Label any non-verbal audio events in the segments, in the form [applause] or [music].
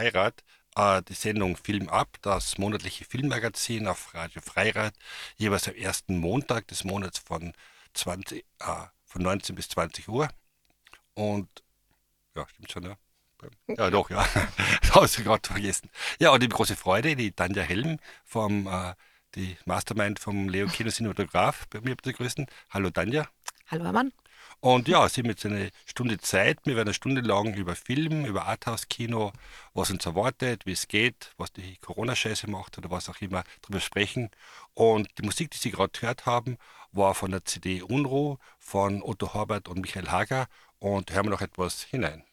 Freirad äh, die Sendung Film ab, das monatliche Filmmagazin auf Radio Freirad, jeweils am ersten Montag des Monats von, 20, äh, von 19 bis 20 Uhr. Und ja, stimmt schon, ja. Ja, doch, ja. [laughs] das habe ich gerade vergessen. Ja, und die große Freude, die Tanja Helm vom äh, die Mastermind vom Leo Kino Cinematograph bei mir begrüßen. Hallo Tanja. Hallo Hermann. Und ja, Sie haben jetzt eine Stunde Zeit. Wir werden eine Stunde lang über Film, über Arthouse-Kino, was uns erwartet, wie es geht, was die Corona-Scheiße macht oder was auch immer, darüber sprechen. Und die Musik, die Sie gerade gehört haben, war von der CD Unruh von Otto Horbert und Michael Hager. Und hören wir noch etwas hinein.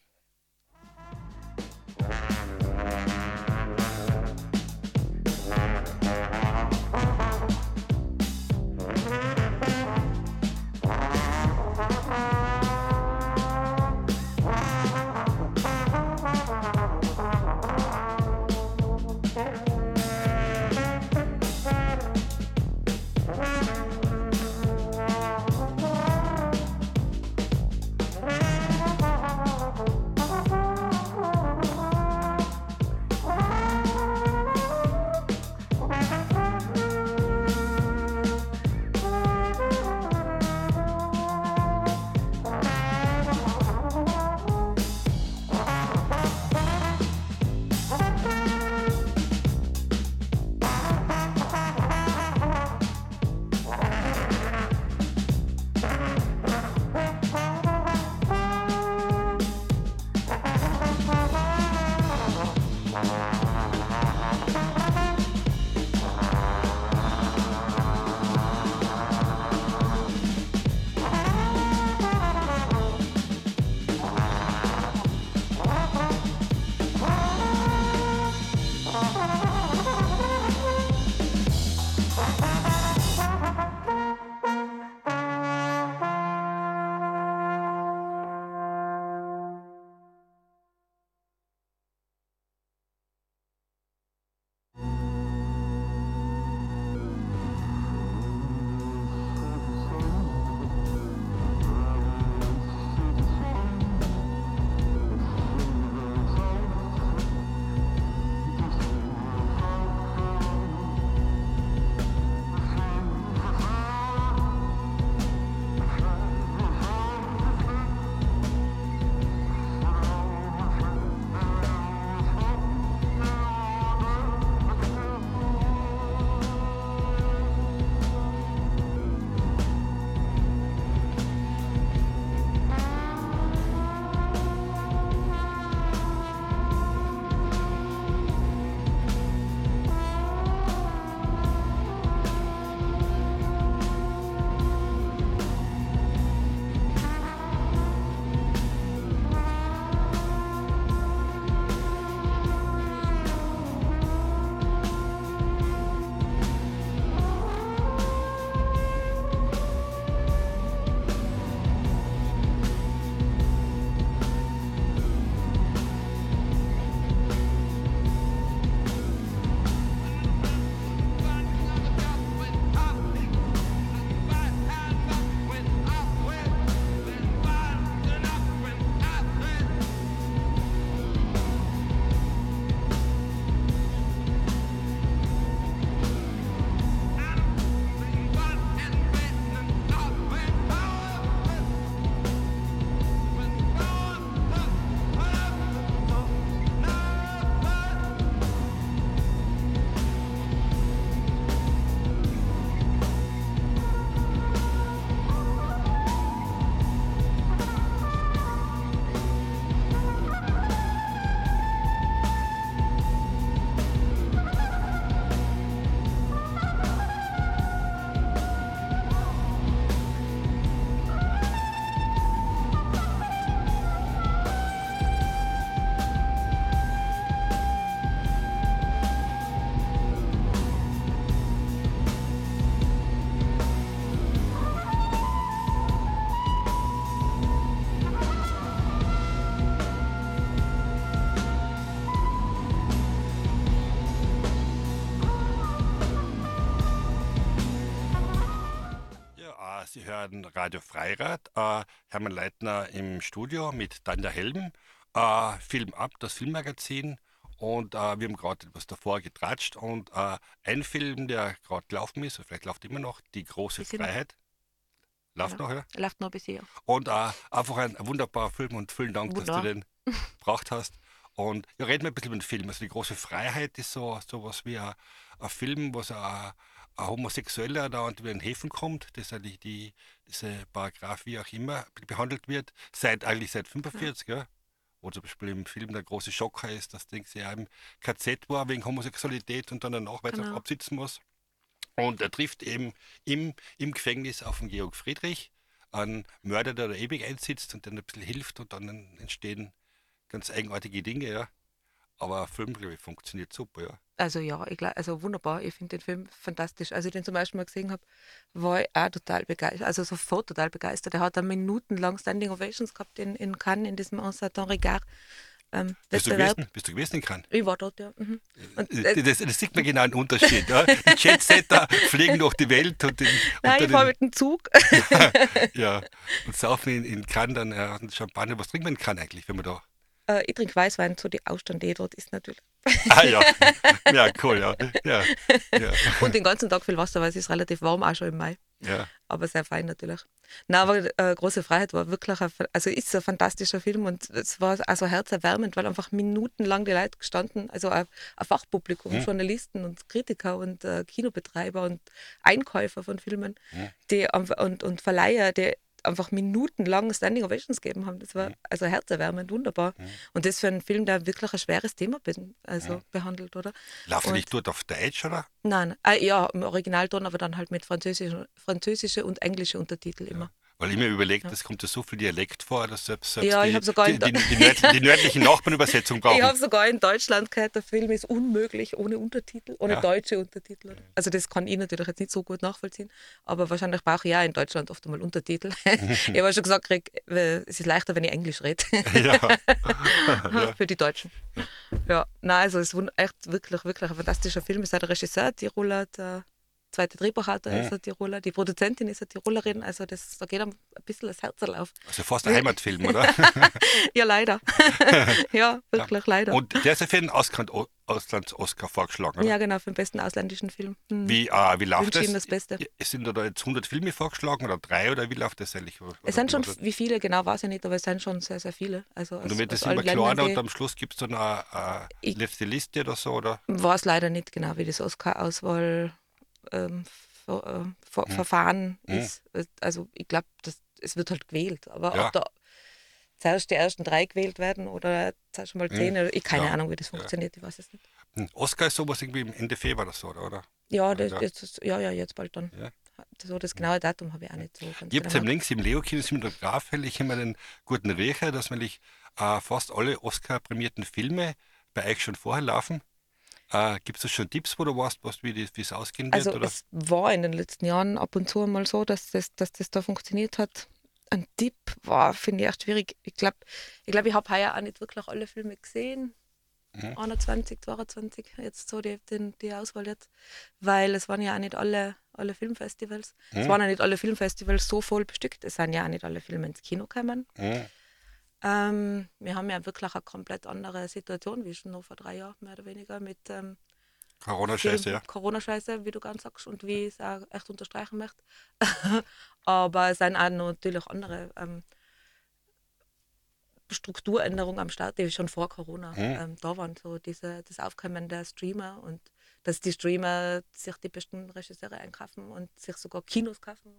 Radio Freirad. Äh, Hermann Leitner im Studio mit Tanja Helm. äh, Film ab, das Filmmagazin. Und äh, wir haben gerade etwas davor getratscht. Und äh, ein Film, der gerade gelaufen ist, vielleicht läuft immer noch, Die große immer- Freiheit. Läuft noch, ja? Läuft noch bis hier. Und äh, einfach ein, ein wunderbarer Film und vielen Dank, dass Wunderbar. du den [laughs] gebracht hast. Und ja, reden wir ein bisschen über den Film. Also die große Freiheit ist so sowas wie ein, ein Film, wo so ein, ein Homosexueller da und über den Häfen kommt, das eigentlich die, diese Paragraph wie auch immer behandelt wird, seit eigentlich seit 45, ja. Wo zum Beispiel im Film der große Schocker ist, dass Ding ja im KZ war wegen Homosexualität und dann danach weiter Genau. absitzen muss. Und er trifft eben im, im Gefängnis auf den Georg Friedrich, einen Mörder, der da ewig einsitzt und dann ein bisschen hilft und dann entstehen ganz eigenartige Dinge, ja. Aber Film, glaube ich, funktioniert super, ja. Also ja, ich glaub, also wunderbar. Ich finde den Film fantastisch. Als ich den zum ersten Mal gesehen habe, war ich auch total begeistert. Also sofort total begeistert. Er hat dann minutenlang Standing Ovations gehabt in, in Cannes, in diesem Ensaton Regard ähm, Bist du gewesen? Bist du gewesen in Cannes? Ich war dort, ja. Mhm. Und, Äh, äh, Das, das sieht man genau einen Unterschied. Ja? Die Jetsetter [laughs] fliegen durch die Welt und, den, nein, ich den, mit dem Zug. [laughs] ja, und saufen in, in Cannes dann äh, Champagner. Was trinkt man in Cannes eigentlich, wenn man da... äh, ich trinke Weißwein, so die Ausstand, die dort ist natürlich. Ah ja, [laughs] ja, cool, ja. ja, ja, [laughs] Und den ganzen Tag viel Wasser, weil es ist relativ warm, auch schon im Mai. ja. aber sehr fein natürlich. Na, aber äh, Große Freiheit war wirklich, ein, also ist ein fantastischer Film und es war also herzerwärmend, weil einfach minutenlang die Leute gestanden, also ein, ein Fachpublikum, Mhm. Journalisten und Kritiker und äh, Kinobetreiber und Einkäufer von Filmen, Mhm. die und, und Verleiher, die einfach minutenlang Standing Ovations gegeben haben. Das war also herzerwärmend, wunderbar. Und das für einen Film, der wirklich ein schweres Thema be also Mhm. behandelt, oder? Laufen nicht dort auf Deutsch, oder? Nein, äh, ja, im Originalton, aber dann halt mit französische, französische und englische Untertitel immer. Weil ich mir überlegt, es kommt ja so viel Dialekt vor, dass selbst, selbst Ja, die, die, die, die, nördlichen, die nördlichen Nachbarn Übersetzung [laughs] brauchen. Ich habe sogar in Deutschland gehört, der Film ist unmöglich ohne Untertitel, ohne Ja. deutsche Untertitel. Also das kann ich natürlich jetzt nicht so gut nachvollziehen, aber wahrscheinlich brauche ich ja in Deutschland oft einmal Untertitel. [laughs] ich habe schon gesagt, krieg, äh, es ist leichter, wenn ich Englisch rede, [laughs] ja. für die Deutschen. Ja, nein, also es ist echt wirklich, wirklich ein fantastischer Film. Es ist der Regisseur, Tiroler, der zweite Drehbuchautor Ja. ist ein Tiroler, die Produzentin ist eine Tirolerin, also das, da geht einem ein bisschen das Herz auf. Also fast ein Heimatfilm, oder? [laughs] Ja, leider. [laughs] ja, wirklich leider. Und der ist ja für Ausland- Auslands-Oscar vorgeschlagen, oder? Ja, genau, für den besten ausländischen Film. Hm. Wie, äh, wie läuft das? das Beste. Ja, Sind da jetzt 100 Filme vorgeschlagen oder drei oder wie läuft das eigentlich? Oder Es sind schon, wie war viele, genau weiß ich nicht, aber es sind schon sehr, sehr viele. Also Und aus allen immer kleiner und am Schluss gibt es dann eine, eine letzte Liste oder so, oder? weiß leider nicht genau, wie das Oscar-Auswahl ähm, Ver, äh, Ver, Hm. Verfahren Hm. ist. Also ich glaube, es wird halt gewählt. Aber Ja. ob da zuerst die ersten drei gewählt werden oder zuerst mal zehn, oder ich keine Ja. Ahnung, wie das Ja. funktioniert, ich weiß es nicht. Hm, Oscar ist sowas irgendwie im Ende Februar oder so, oder? Ja, das, Ja. Jetzt, ist- ja, ja, jetzt bald dann. Ja. So das genaue Datum habe ich auch nicht so Ich habe genau. links im Leo-Kino Cinematograph ich immer den guten Riecher, dass nämlich äh, fast alle Oscar-prämierten Filme bei euch schon vorher laufen. Äh, Gibt es schon Tipps, wo du weißt, was, wie es ausgehen wird? Also oder? es war in den letzten Jahren ab und zu mal so, dass das, dass das da funktioniert hat. Ein Tipp war, finde ich echt schwierig. Ich glaube, ich, glaub, ich habe heuer auch nicht wirklich alle Filme gesehen. Mhm. 21, 22, jetzt so die, die, die Auswahl jetzt. Weil es waren ja auch nicht alle, alle Filmfestivals. Es Mhm. waren ja nicht alle Filmfestivals so voll bestückt. Es sind ja auch nicht alle Filme ins Kino gekommen. Hm, Ähm, wir haben ja wirklich eine komplett andere Situation wie schon noch vor drei Jahren, mehr oder weniger, mit ähm, Corona-Scheiße, ja. Corona-Scheiße, wie du ganz sagst, und wie ich es auch echt unterstreichen möchte. [laughs] Aber es sind auch natürlich andere ähm, Strukturänderungen am Start, die schon vor Corona Mhm. ähm, da waren. So diese, das Aufkommen der Streamer und dass die Streamer sich die besten Regisseure einkaufen und sich sogar Kinos kaufen.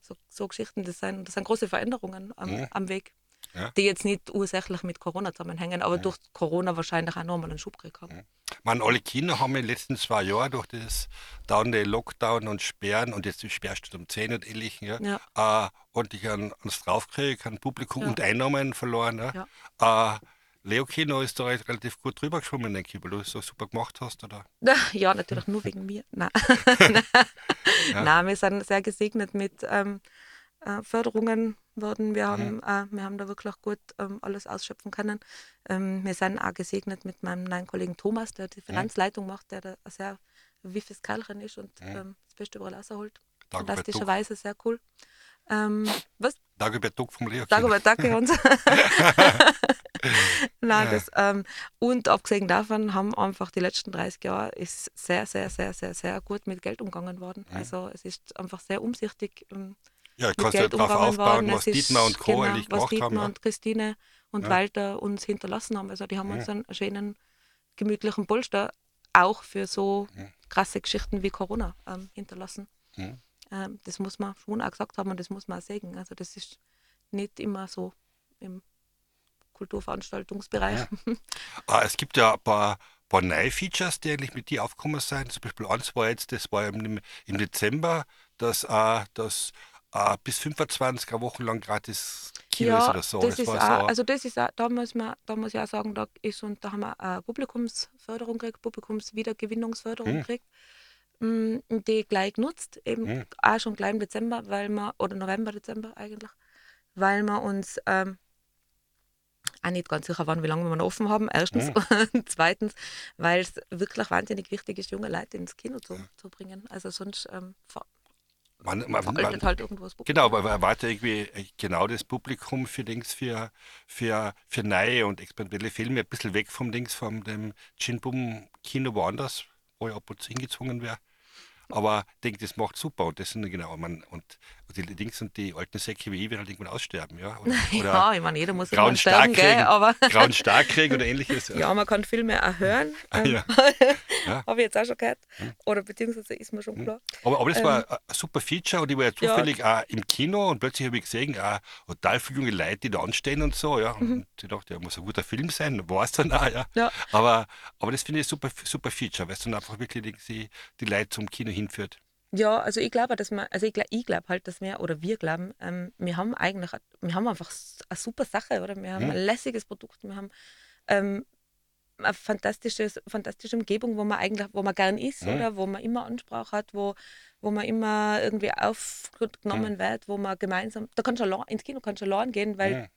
So, so Geschichten, das sind, das sind große Veränderungen am, Mhm. am Weg. Ja. Die jetzt nicht ursächlich mit Corona zusammenhängen, aber durch Corona wahrscheinlich auch nochmal einen Schub gekriegt haben. Man, alle Kinder haben in den letzten zwei Jahren durch das dauernde Lockdown und Sperren und jetzt die Sperrstunde um 10 und ähnlichen, ja, Ja. Äh, ordentlich an, ans draufkriegt, an Publikum Ja. und Einnahmen verloren. Ja. Äh, Leo Kino ist da re- relativ gut drüber geschwommen, denke ich, weil du es so super gemacht hast, oder? [laughs] Ja, natürlich nur wegen mir. [laughs] [laughs] Nein. Ja. Nein, wir sind sehr gesegnet mit ähm, äh, Förderungen worden. Mhm. Wir haben, äh, wir haben da wirklich gut ähm, alles ausschöpfen können. Ähm, wir sind auch gesegnet mit meinem neuen Kollegen Thomas, der die Finanzleitung macht, der da sehr wiffes Kerlchen ist und Mhm. ähm, das Beste überall rausholt. Duck, Fantastischerweise sehr cool. Ähm, was? Dagobert Duck vom Leo Kino. Dagobert, danke uns. [laughs] Nein, Ja. das, ähm, und abgesehen davon haben einfach die letzten 30 Jahre ist sehr, sehr, sehr, sehr, sehr gut mit Geld umgegangen worden. Mhm. Also es ist einfach sehr umsichtig ähm, Ja, mit ja Geld umgegangen aufbauen, worden. was Dietmar und Co. genau, eigentlich was gemacht Dietmar haben. Ja. und Christine und Ja. Walter uns hinterlassen haben. Also die haben uns einen schönen, gemütlichen Polster auch für so Mhm. krasse Geschichten wie Corona ähm, hinterlassen. Ähm, das muss man schon auch gesagt haben und das muss man auch sagen. Also das ist nicht immer so im Kulturveranstaltungsbereich. [laughs] Ah, es gibt ja ein paar, paar neue Features, die eigentlich mit dir aufgekommen sind. Zum Beispiel eins war jetzt, das war im, im Dezember, dass, äh, das äh, bis 25 eine Woche lang gratis Kino ist oder so. Das, ist war auch, so. also das ist auch, da muss man, da muss ich auch sagen, da ist und da haben wir eine Publikumsförderung gekriegt, Publikumswiedergewinnungsförderung Hm. gekriegt, mm, die gleich genutzt, eben Hm. auch schon gleich im Dezember, weil wir, oder November, Dezember eigentlich, weil wir uns ähm, auch nicht ganz sicher waren, wie lange wir noch offen haben, erstens. Und [laughs] zweitens, weil es wirklich wahnsinnig wichtig ist, junge Leute ins Kino zu, zu bringen. Also sonst ähm, man, man, man, halt irgendwo das Publikum. Genau, aber man erwartet irgendwie äh, genau das Publikum für Dings, für, für, für neue und experimentelle Filme, ein bisschen weg vom Dings, von dem Chin-Bum-Kino woanders, wo ich ab und zu hingezwungen wäre. Aber ich denke, das macht super und das sind genau, man, und die Dings und die alten Säcke wie ich werden halt irgendwann aussterben, ja. [laughs] Oder, oder ja, ich meine, jeder muss grauen sterben, gell, aber [laughs] grauen Stark kriegen oder ähnliches. ja, man kann Filme auch hören. [laughs] Ah, ähm, ja. Ja. Habe ich jetzt auch schon gehört. Oder beziehungsweise ist mir schon klar. Aber, aber das war Ähm, ein super Feature und ich war ja ja. zufällig auch im Kino und plötzlich habe ich gesehen, auch total viele junge Leute, die da anstehen und so. Ja. Und ich dachte, ja, muss ein guter Film sein, war es dann auch. Ja. Mhm. Ja. Aber, aber das finde ich ein super, super Feature, weil es dann einfach wirklich die, die Leute zum Kino hinführt. Ja, also ich glaube, dass man, also ich, ich glaube halt, dass wir, oder wir glauben, ähm, wir haben eigentlich, wir haben einfach eine super Sache, oder? Wir haben Mhm. ein lässiges Produkt, wir haben ähm, eine fantastisches, fantastische Umgebung, wo man eigentlich, wo man gern ist, Mhm. oder? Wo man immer Ansprache hat, wo, wo man immer irgendwie aufgenommen Mhm. wird, wo man gemeinsam, da kannst du ins Kino kannst du allein gehen, weil,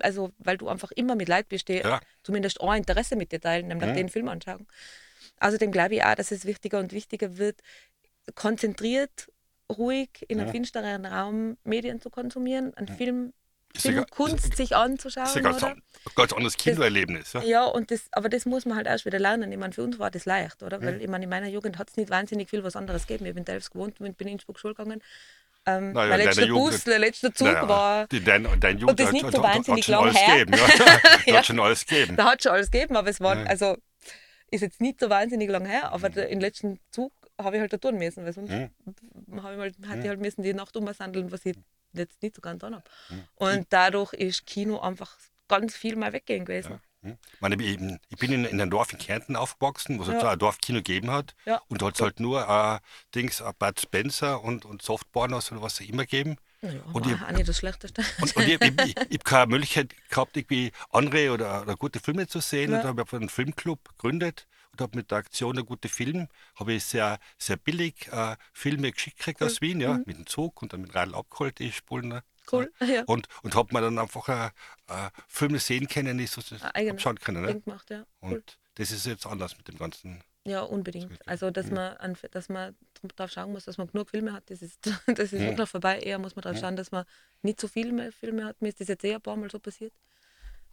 also, weil du einfach immer mit Leuten bist, die Ja. zumindest ein Interesse mit dir teilen, nämlich Mhm. den Film anschauen. Außerdem glaube ich auch, dass es wichtiger und wichtiger wird, konzentriert, ruhig in einem Ja. finsteren Raum Medien zu konsumieren, einen Film, ja ga- Filmkunst ist, sich anzuschauen. ist ein ganz, an, ganz anderes Kinoerlebnis. Ja. Ja, und das, aber das muss man halt erst wieder lernen. Ich meine, für uns war das leicht, oder? Weil ich meine, in meiner Jugend hat es nicht wahnsinnig viel was anderes gegeben. Ich bin in Delfs gewohnt und bin in Innsbruck Schule gegangen. Ähm, Naja, mein in letzter Jugend- Bus, der letzte Zug Naja, war. die, dein, dein Jugend das hat- nicht so wahnsinnig lang her. gegeben. Ja. [laughs] [laughs] Hat schon alles gegeben. Da hat schon alles gegeben, aber es war, also ist jetzt nicht so wahnsinnig lang her, aber Mhm. im letzten Zug habe ich halt da tun müssen, weil sonst Mhm. ich halt, hatte Mhm. ich halt müssen die Nacht umsandeln, was ich jetzt nicht so ganz an habe. Mhm. Und dadurch ist Kino einfach ganz viel mal weggehen gewesen. Ja. Hm. Ich, meine, ich, ich bin in, in einem Dorf in Kärnten aufgewachsen, wo es Ja. halt ein Dorfkino gegeben hat. Ja. Und da hat es halt nur äh, Dings, äh, Bud Spencer und, und Softpornos oder was auch immer gegeben. Ja, Und ich- auch nicht das Schlechteste. Und, und ich, ich, [laughs] ich, ich habe keine Möglichkeit gehabt, irgendwie andere oder, oder gute Filme zu sehen. Ja. Und habe einen Filmclub gegründet und habe mit der Aktion der gute Film, habe ich sehr, sehr billig äh, Filme geschickt gekriegt aus Wien, ja, mit dem Zug und dann mit Radl abgeholt, die Spulen. ne. Cool. [laughs] Ja. Und, und habe mir dann einfach äh, äh, Filme sehen können, die ich so Ein eigenes schauen können. Ne? Gemacht, ja. Cool. Und das ist jetzt anders mit dem ganzen. Ja, unbedingt. Also, dass Mhm. man, an, dass man darauf schauen muss, dass man genug Filme hat, das ist, [laughs] das ist Mhm. wirklich vorbei. Eher muss man darauf Mhm. schauen, dass man nicht so viele mehr Filme hat. Mir ist das jetzt eh ein paar Mal so passiert,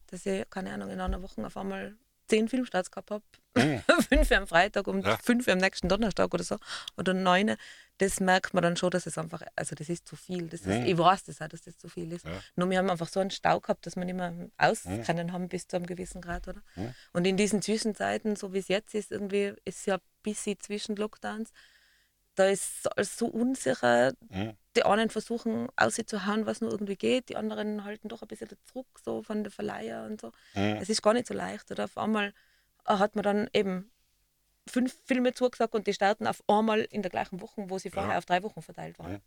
dass ich, keine Ahnung, in einer Woche auf einmal zehn Filmstarts gehabt habe. Mhm. [laughs] fünf am Freitag und Ja. fünf am nächsten Donnerstag oder so. Oder neun. Das merkt man dann schon, dass es einfach, also das ist zu viel. Das ist, Mhm. Ich weiß das auch, dass das zu viel ist. Ja. Nur wir haben einfach so einen Stau gehabt, dass wir nicht mehr auskennen haben bis zu einem gewissen Grad, oder? Mhm. Und in diesen Zwischenzeiten, so wie es jetzt ist, irgendwie ist ja ein bisschen zwischen Lockdowns, da ist alles so unsicher. Mhm. Die einen versuchen auszuhauen, was nur irgendwie geht, die anderen halten doch ein bisschen zurück, so von der Verleiher und so. Mhm. Es ist gar nicht so leicht. Oder auf einmal äh, hat man dann eben fünf Filme zugesagt und die starten auf einmal in der gleichen Woche, wo sie vorher Ja. auf drei Wochen verteilt waren.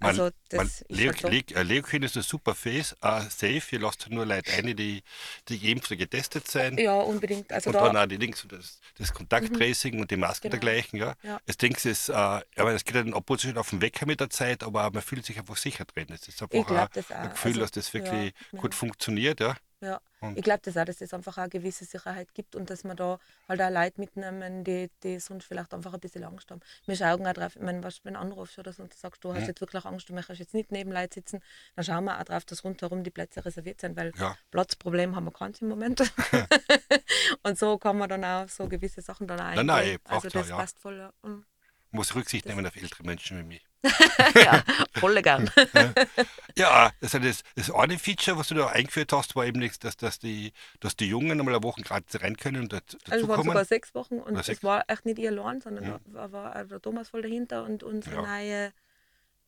Mhm. Also das man, ist Leo. Leo, äh, Leokin ist ein super Face, äh, safe. Ihr lasst nur Leute ein, die, die geimpft oder getestet sein. Ja, unbedingt. Also und da, dann auch die Links und das, das Kontakttracing und die Masken Genau. dergleichen. Ja. Ja. Das Ding ist, äh, ich meine, es geht dann schon auf den Wecker mit der Zeit, aber man fühlt sich einfach sicher drin. Es ist ich einfach ein, ein Gefühl, also, dass das wirklich ja, gut ja. funktioniert. Ja. Ja, Und- ich glaube das auch, dass es einfach auch eine gewisse Sicherheit gibt und dass man da halt auch Leute mitnehmen, die, die sonst vielleicht einfach ein bisschen Angst haben. Wir schauen auch drauf, ich meine, was, wenn du anrufst oder so und du sagst, du hast Mhm. jetzt wirklich Angst, du möchtest jetzt nicht neben Leuten sitzen, dann schauen wir auch drauf, dass rundherum die Plätze reserviert sind, weil Ja. Platzproblem haben wir keins im Moment. [laughs] und so kann man dann auch so gewisse Sachen dann auch Nein, nein, also das ja. passt voll. Ja, Mhm. Muss Rücksicht nehmen auf ältere Menschen wie mich. [laughs] ja voll gern. [laughs] Ja, das, ist das, das eine Feature, was du da eingeführt hast, war eben, dass, dass, die, dass die Jungen einmal eine Woche gratis rein können und dazu Also es waren sogar sechs Wochen und es sechs. war echt nicht ihr allein, sondern Ja. da war auch der Thomas voll dahinter und unsere Ja. neue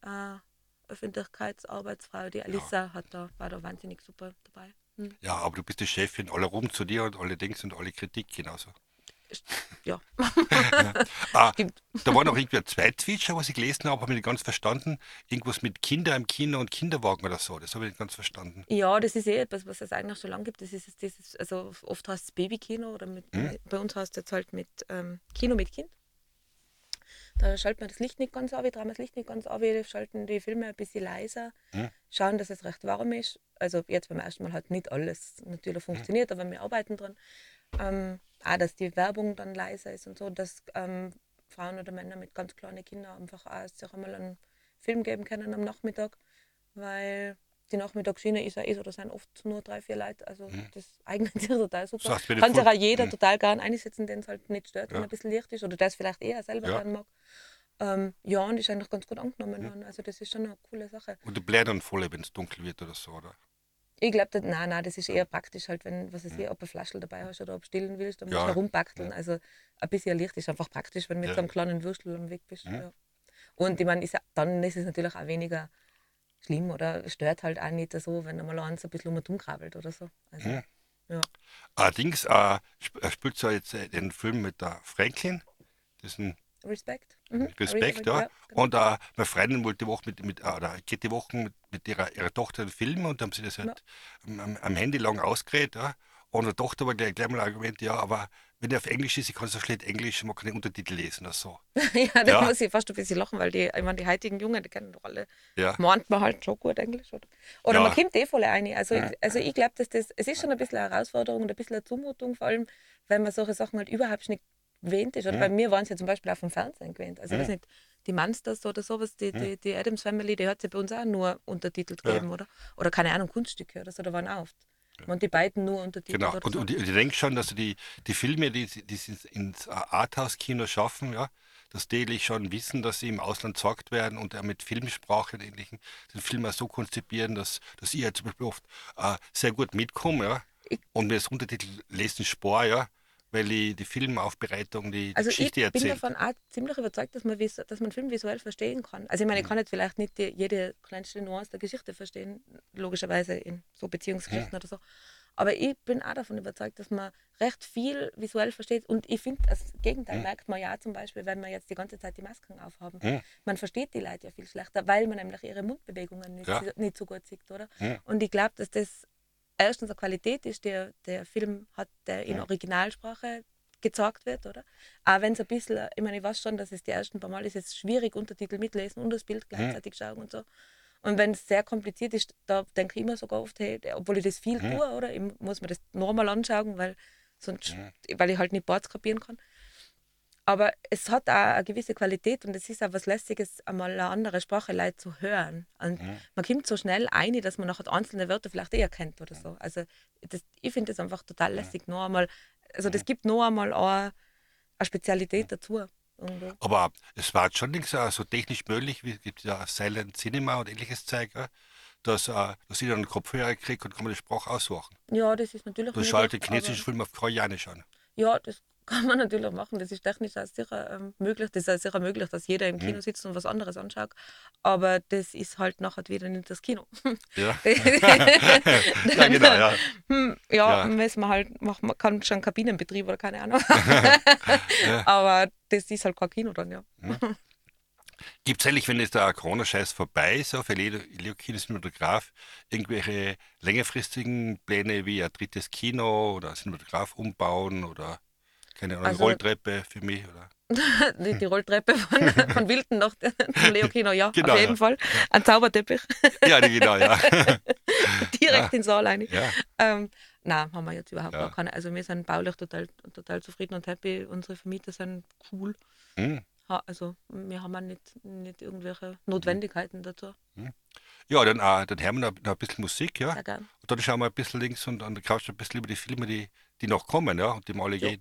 äh, Öffentlichkeitsarbeitsfrau, die Alissa, hat da, war da wahnsinnig super dabei. Hm. Ja, aber du bist die Chefin, alle rum zu dir und alle Dings und alle Kritik genauso. Ja, [laughs] Ah, stimmt. da war noch irgendwie zweites Feature, was ich gelesen habe, habe ich nicht ganz verstanden. Irgendwas mit Kinder im Kino und Kinderwagen oder so. Das habe ich nicht ganz verstanden. Ja, das ist eh etwas, was es eigentlich schon lange gibt. Das ist es- dieses, also oft heißt es Babykino oder mit, Mhm. bei uns heißt es jetzt halt mit ähm, Kino mit Kind. Da schalten wir das Licht nicht ganz auf, drehen wir das Licht nicht ganz auf, schalten die Filme ein bisschen leiser, Mhm. schauen, dass es recht warm ist. Also jetzt beim ersten Mal hat nicht alles natürlich funktioniert, aber wir arbeiten dran. Ähm, auch, dass die Werbung dann leiser ist und so, dass ähm, Frauen oder Männer mit ganz kleinen Kindern einfach auch sich einmal einen Film geben können am Nachmittag, weil die Nachmittagsschiene ist ja eh so, da sind oft nur drei, vier Leute, also das eignet [laughs] sich total super. Wenn Kann sich auch jeder Mhm. total gern einsetzen, den es halt nicht stört, wenn Ja. ein bisschen Licht ist oder das vielleicht eher selber Ja. mag. Ähm, ja, und ist eigentlich ganz gut angenommen Mhm. worden. Also das ist schon eine coole Sache. Und du bläst dann voll, wenn es dunkel wird oder so, oder? Ich glaube, nein, nein, das ist eher praktisch halt, wenn, was weiß ich, ob du eine Flasche dabei hast oder ob du stillen willst, dann musst Ja. du herumbackeln. Also ein bisschen Licht ist einfach praktisch, wenn du mit Ja. so einem kleinen Würstel am Weg bist. Mhm. Ja. Und ich meine, ist ja, dann ist es natürlich auch weniger schlimm oder stört halt auch nicht so, wenn einmal eins ein bisschen um krabbelt oder so. Also, Mhm. ja. Allerdings äh, er spielt so jetzt äh, den Film mit der Franklin, das ist ein Respekt. Mhm. Respekt, ja. genau. Und äh, meine Freundin wollte die Woche mit, mit äh, oder geht die Woche mit, mit ihrer, ihrer Tochter einen Film und haben sie das halt am, am, am Handy lang ausgeredet, ja. Und die Tochter war gleich, gleich mal ein Argument, ja, aber wenn er auf Englisch ist, ich kann so schlecht Englisch, man kann den Untertitel lesen oder so. [laughs] ja, da Ja. muss ich fast ein bisschen lachen, weil die, ich meine, die heutigen Jungen, die kennen doch alle, Ja. meint man halt schon gut Englisch. Oder, oder Ja. man kommt eh voll rein. Also, Ja. also ich glaube, dass das, es ist schon ein bisschen eine Herausforderung und ein bisschen eine Zumutung, vor allem, wenn man solche Sachen halt überhaupt nicht gewöhnt ist. Oder Ja. bei mir waren es ja zum Beispiel auch vom Fernsehen gewöhnt. Also, Ja. weiß nicht, die Monsters oder sowas, die, die, die Adams Family, die hat es ja bei uns auch nur untertitelt gegeben, oder? Oder keine Ahnung, Kunststücke oder so, da waren auch oft. Und die beiden nur untertitelt. Genau. Und, so. und ich, denke schon, dass die, die Filme, die, sie- die sie ins Arthouse-Kino schaffen, ja, dass die schon wissen, dass sie im Ausland sorgt werden und mit Filmsprache und ähnlichem den Film auch so konzipieren, dass, dass ich ja zum Beispiel oft äh, sehr gut mitkomme, ja. Und mir das Untertitel lesen Spor, ja, weil ich die Filmaufbereitung, die, die Also ich Geschichte bin erzählt. davon auch ziemlich überzeugt, dass man, dass man Film visuell verstehen kann. Also ich meine, ich kann jetzt vielleicht nicht die, jede kleinste Nuance der Geschichte verstehen, logischerweise in so Beziehungsgeschichten oder so. Aber ich bin auch davon überzeugt, dass man recht viel visuell versteht. Und ich finde, das Gegenteil Mhm. merkt man ja zum Beispiel, wenn wir jetzt die ganze Zeit die Masken aufhaben. Mhm. Man versteht die Leute ja viel schlechter, weil man nämlich ihre Mundbewegungen nicht, Ja. so- nicht so gut sieht, oder? Mhm. Und ich glaube, dass das erstens eine Qualität ist, der der Film hat, der in Ja. Originalsprache gezeigt wird, oder? Auch wenn es ein bisschen, ich meine, ich weiß schon, dass es die ersten paar Mal ist es schwierig, Untertitel mitlesen und das Bild gleichzeitig schauen und so. Und wenn es sehr kompliziert ist, da denke ich immer sogar oft, hey, obwohl ich das viel Mhm. tue, oder? Ich muss mir das nochmal anschauen, weil sonst, weil ich halt nicht Boards kapieren kann. Aber es hat auch eine gewisse Qualität und es ist auch was Lässiges, einmal eine andere Sprache Leute zu hören. Und Mhm. man kommt so schnell ein, dass man nachher einzelne Wörter vielleicht eher kennt oder so. Also das, ich finde das einfach total lässig. Noch einmal, also das gibt noch einmal eine, eine Spezialität dazu. irgendwo. Aber es war schon nicht so, so technisch möglich, wie es gibt ja Silent Cinema und ähnliches Zeug, ja, dass, äh, dass ich dann einen Kopfhörer kriege und kann man die Sprache aussuchen. Ja, das ist natürlich. Du schaltest chinesischen Film auf Koreanisch an. Ja, das [laughs] kann man natürlich machen. Das ist technisch auch sicher ähm, möglich. Das ist auch sicher möglich, dass jeder im Mhm. Kino sitzt und was anderes anschaut. Aber das ist halt nachher wieder nicht das Kino. [laughs] Ja, [laughs] ja genau, ja. Hm, ja, Ja. wir halt, macht man kann schon Kabinenbetrieb oder keine Ahnung. Ja. Aber das ist halt kein Kino dann, ja. Gibt es eigentlich, wenn jetzt der Corona-Scheiß vorbei ist, so für Leo Leo Cinematograph, irgendwelche längerfristigen Pläne wie ein drittes Kino oder Cinematograph umbauen oder keine Ahnung, Also- Rolltreppe für mich? Oder? [laughs] Die, die Rolltreppe von, [laughs] von Wilton nach dem Leo-Kino, ja, Genau, auf jeden ja. Fall. Ein Zauberteppich, Ja, genau, ja. [laughs] direkt in den Saal rein. ja. Ähm, Nein, haben wir jetzt überhaupt Ja. gar keine. Also wir sind baulich total, total zufrieden und happy. Unsere Vermieter sind cool. Hm. Ha, also wir haben auch nicht, nicht irgendwelche Notwendigkeiten dazu. Ja, dann, äh, dann hören wir noch, noch ein bisschen Musik, ja. Und dann schauen wir ein bisschen links und dann quatschen wir ein bisschen über die Filme, die, die noch kommen, ja, und die wir alle gehen,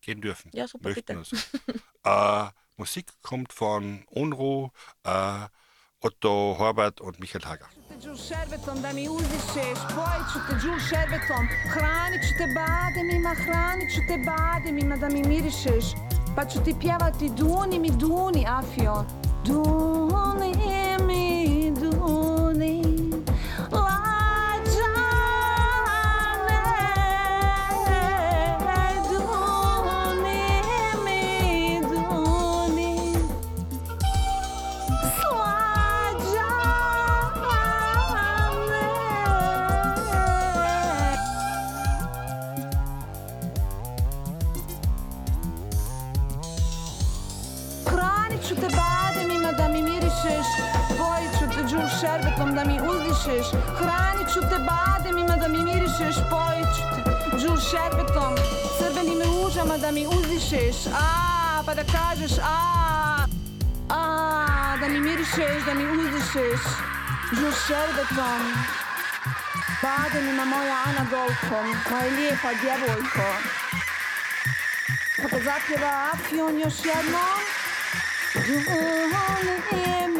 gehen dürfen. Ja, super, möchten bitte. Äh, Musik kommt von Unruh, äh, Otto Horbert und Michael Hager. giù šerbetom da mi uzišeš, pojit ću te giù šerbetom, hranit ću te bademima, hranit ću te bademima da mi mirišeš, pa ću ti pjevati duni mi duni, Afio. Duni mi duni, da mi uzdišeš Hranit ću te bademima da mi mirišeš Pojit ću te džul šerbetom Crvenim ružama da mi uzdišeš. A, pa da kažeš a A, da mi mirišeš, da mi uzdišeš. Džul šerbetom Bademima moja Anadolko Moja lijepa djevojko. Kad zapjeva Afion još jednom? Duni mi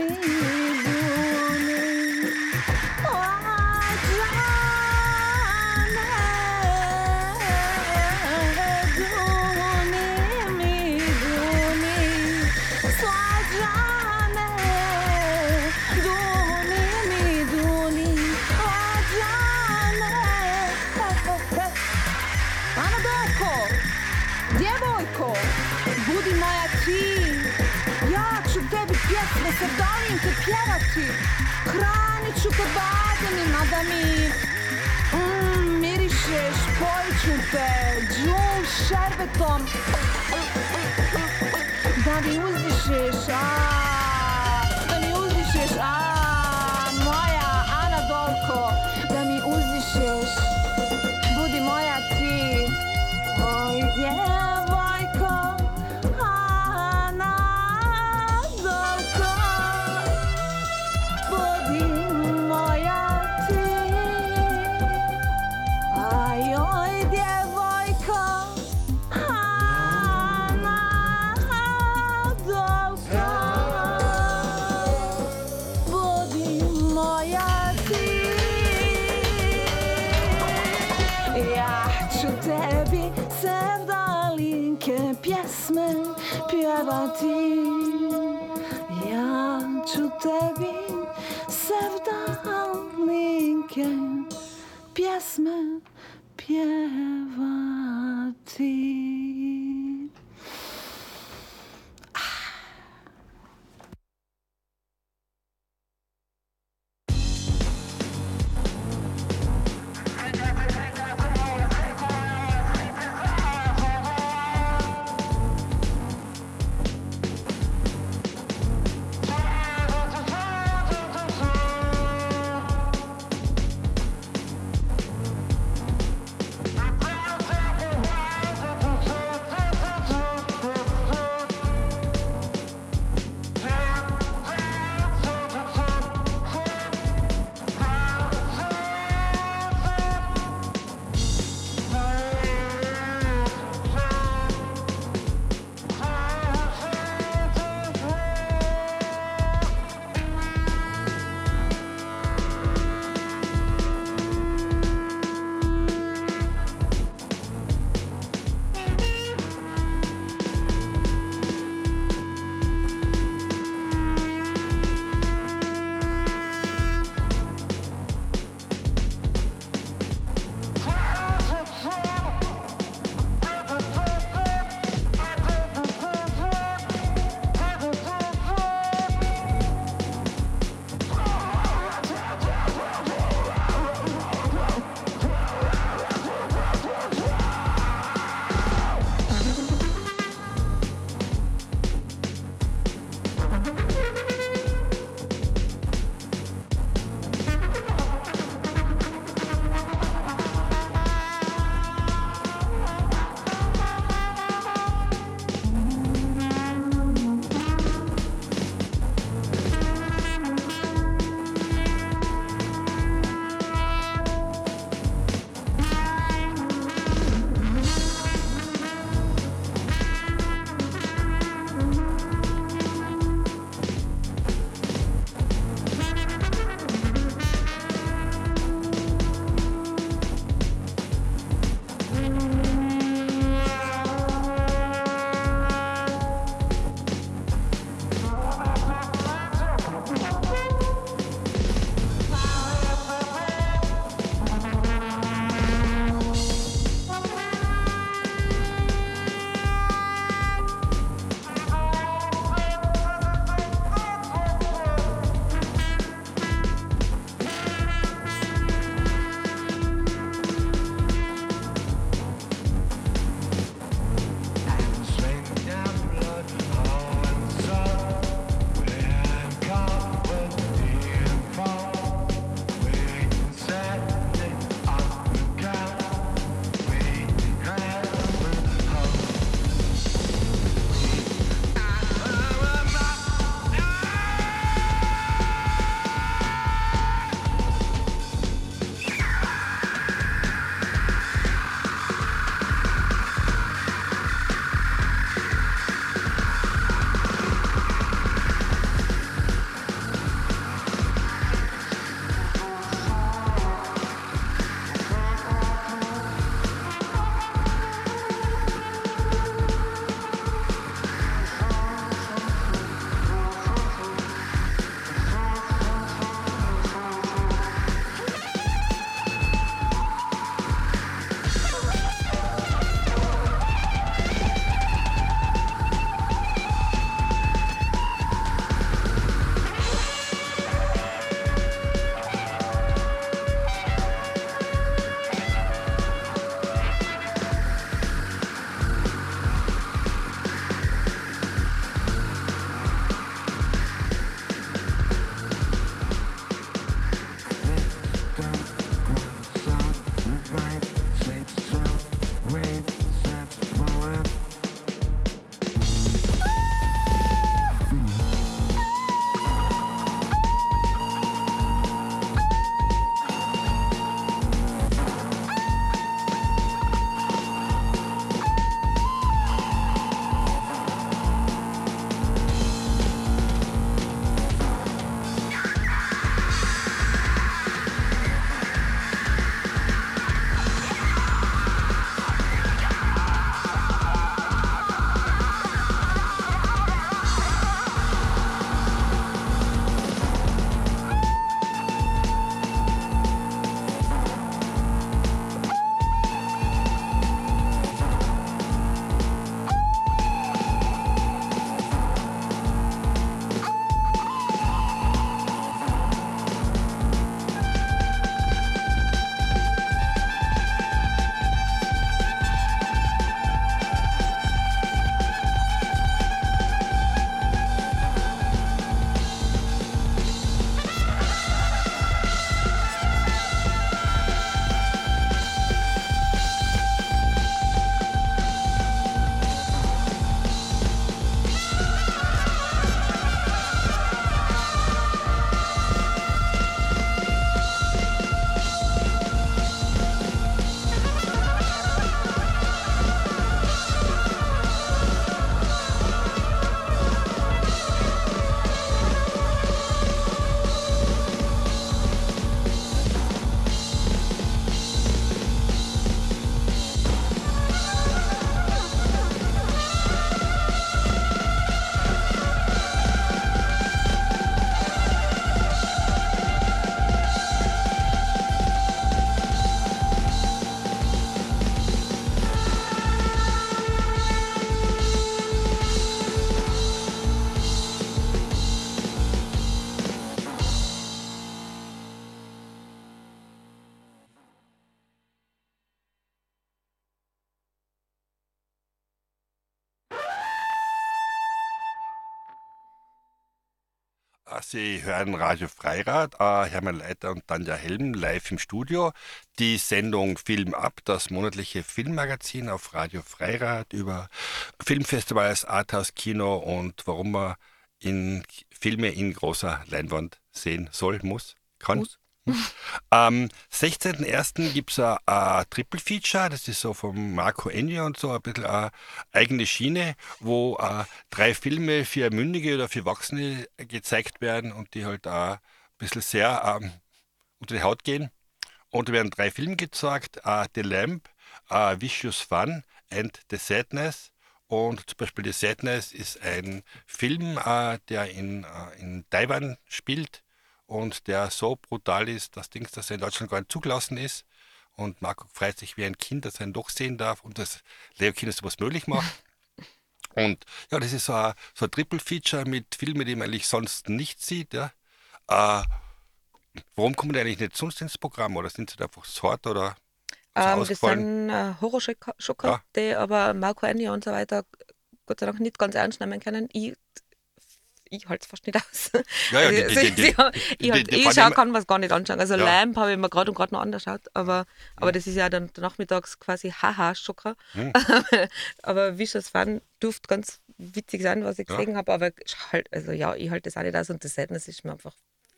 pjesme sevdalim te pjevati. Hranit ću te mi mm, mirišeš Pojit ću te džul šerbetom. Da mi uzdišeš a, Da mi uzdišeš a, pjevati Ja ću tebi sevdalinke pjesme pjevati Sie hören Radio Freirad, äh, Hermann Leiter und Tanja Helm live im Studio. Die Sendung Film ab, das monatliche Filmmagazin auf Radio Freirad über Filmfestivals, Arthouse Kino und warum man in Filme in großer Leinwand sehen soll, muss, kann. Muss. Am 16.01. gibt es ein Triple Feature, das ist so von Marco Ennio und so ein bisschen eine eigene Schiene, wo äh, drei Filme für Mündige oder für Erwachsene gezeigt werden und die halt auch ein bisschen sehr ähm, unter die Haut gehen. Und da werden drei Filme gezeigt: uh, The Lamp, uh, Vicious Fun and The Sadness. Und zum Beispiel The Sadness ist ein Film, uh, der in, in Taiwan spielt und der so brutal ist, dass Dings, dass er in Deutschland gar nicht zugelassen ist. Und Marco freut sich wie ein Kind, dass er ihn doch sehen darf und das Leo Kino sowas möglich macht. [laughs] Und ja, das ist so ein, so ein Triple-Feature mit Filmen, die man eigentlich sonst nicht sieht. Ja. Äh, warum kommen die eigentlich nicht sonst ins Programm? Oder sind sie da einfach sort oder ähm, das sind äh, Horrorschocker, ja. die aber Marco Ennio und so weiter Gott sei Dank nicht ganz ernst nehmen können. Ich ich halte es fast nicht aus. Ja, ja, also, die, die, die, ich, halt, ich schau, kann mir es gar nicht anschauen. Also ja. Lamp habe ich mir gerade und gerade noch angeschaut, aber, aber das ist ja dann nachmittags quasi Haha-Schocker. Hm. [laughs] aber Vicious Fun durfte ganz witzig sein, was ich gesehen habe, aber halt, also ja, ich halte das auch nicht aus und das Sadness ist mir einfach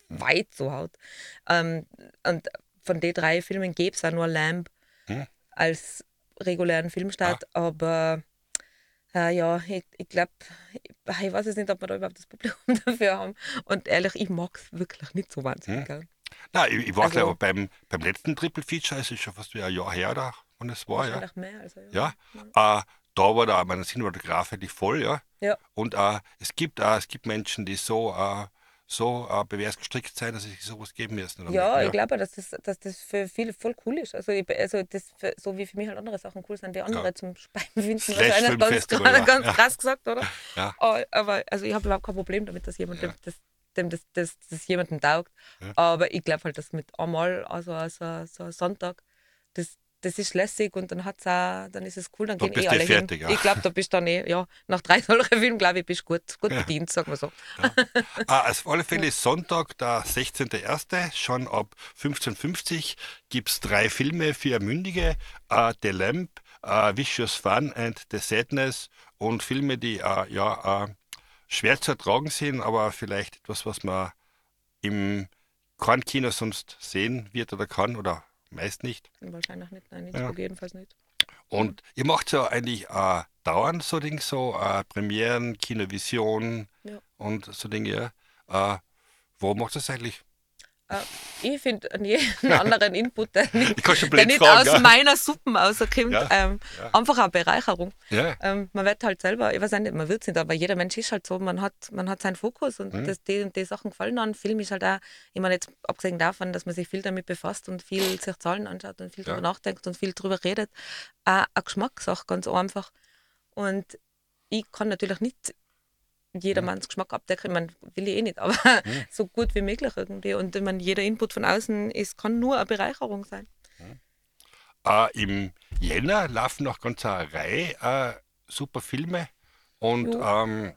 weit so haut. Ähm, und von den drei Filmen gäbe es auch nur Lamp hm. als regulären Filmstart, aber äh, ja, ich, ich glaube, ich, weiß jetzt nicht, ob wir da überhaupt das Publikum [laughs] dafür haben. Und ehrlich, ich mag es wirklich nicht so wahnsinnig. Hm. Nein, ich, ich war also, beim, beim letzten Triple Feature, es ist schon fast wie ein Jahr her, da, und es war, ja. Mehr, also, ja. ja. Äh, da war da mein Cinematograf eigentlich voll, ja. ja. Und äh, es, gibt, äh, es gibt Menschen, die so äh, so äh, bewehrgestrickt sein, dass sie sich sowas geben müssen. Ja, ja, ich glaube, dass das, dass das für viele voll cool ist. Also, ich, also das für, so wie für mich halt andere Sachen cool sind, die andere ja. zum Speiben finden, wahrscheinlich ganz, ja. ganz krass gesagt, oder? Ja. Aber also ich habe überhaupt kein Problem damit, dass jemand dem, das, dem das, das, das jemandem taugt. Aber ich glaube halt, dass mit einmal, also, also so ein Sonntag, das, das ist lässig und dann hat's auch, dann ist es cool, dann da gehen eh alle fertig, hin. Ja. Ich glaube, da bist du dann eh, ja, nach drei [laughs] solchen Filmen, glaube ich, bist du gut, gut ja. bedient, sagen wir so. Ja. ah, auf alle Fälle ist Sonntag, der 16.01., schon ab 15.50 gibt es drei Filme für Mündige, uh, The Lamp, uh, Vicious Fun and The Sadness und Filme, die uh, ja, schwer zu ertragen sind, aber vielleicht etwas, was man im kein Kino sonst sehen wird oder kann oder Meist nicht. Wahrscheinlich nicht, nein, Innsbruck ja. jedenfalls nicht. Und ihr macht ja eigentlich äh, dauernd so Dinge, so äh, Premieren, Kinovision ja. und so Dinge. Äh, wo macht das eigentlich? Äh, ich finde an jeden [laughs] anderen Input, der nicht, der nicht fragen, aus ja. meiner Suppe rauskommt, ja, ähm, ja. einfach eine Bereicherung. Ähm, man wird halt selber, ich weiß nicht, man wird es nicht, aber jeder Mensch ist halt so, man hat, man hat seinen Fokus und mhm. das, die und die Sachen gefallen an. Film ist halt auch, ich meine jetzt abgesehen davon, dass man sich viel damit befasst und viel sich Zahlen anschaut und viel darüber nachdenkt und viel darüber redet, auch eine Geschmackssache, ganz einfach. Und ich kann natürlich nicht jedermanns Geschmack abdecken. Man will ich eh nicht, aber mhm. [laughs] so gut wie möglich irgendwie. Und ich meine, jeder Input von außen ist, kann nur eine Bereicherung sein. Mhm. Äh, Im Jänner laufen noch ganz eine Reihe äh, super Filme. Und ähm,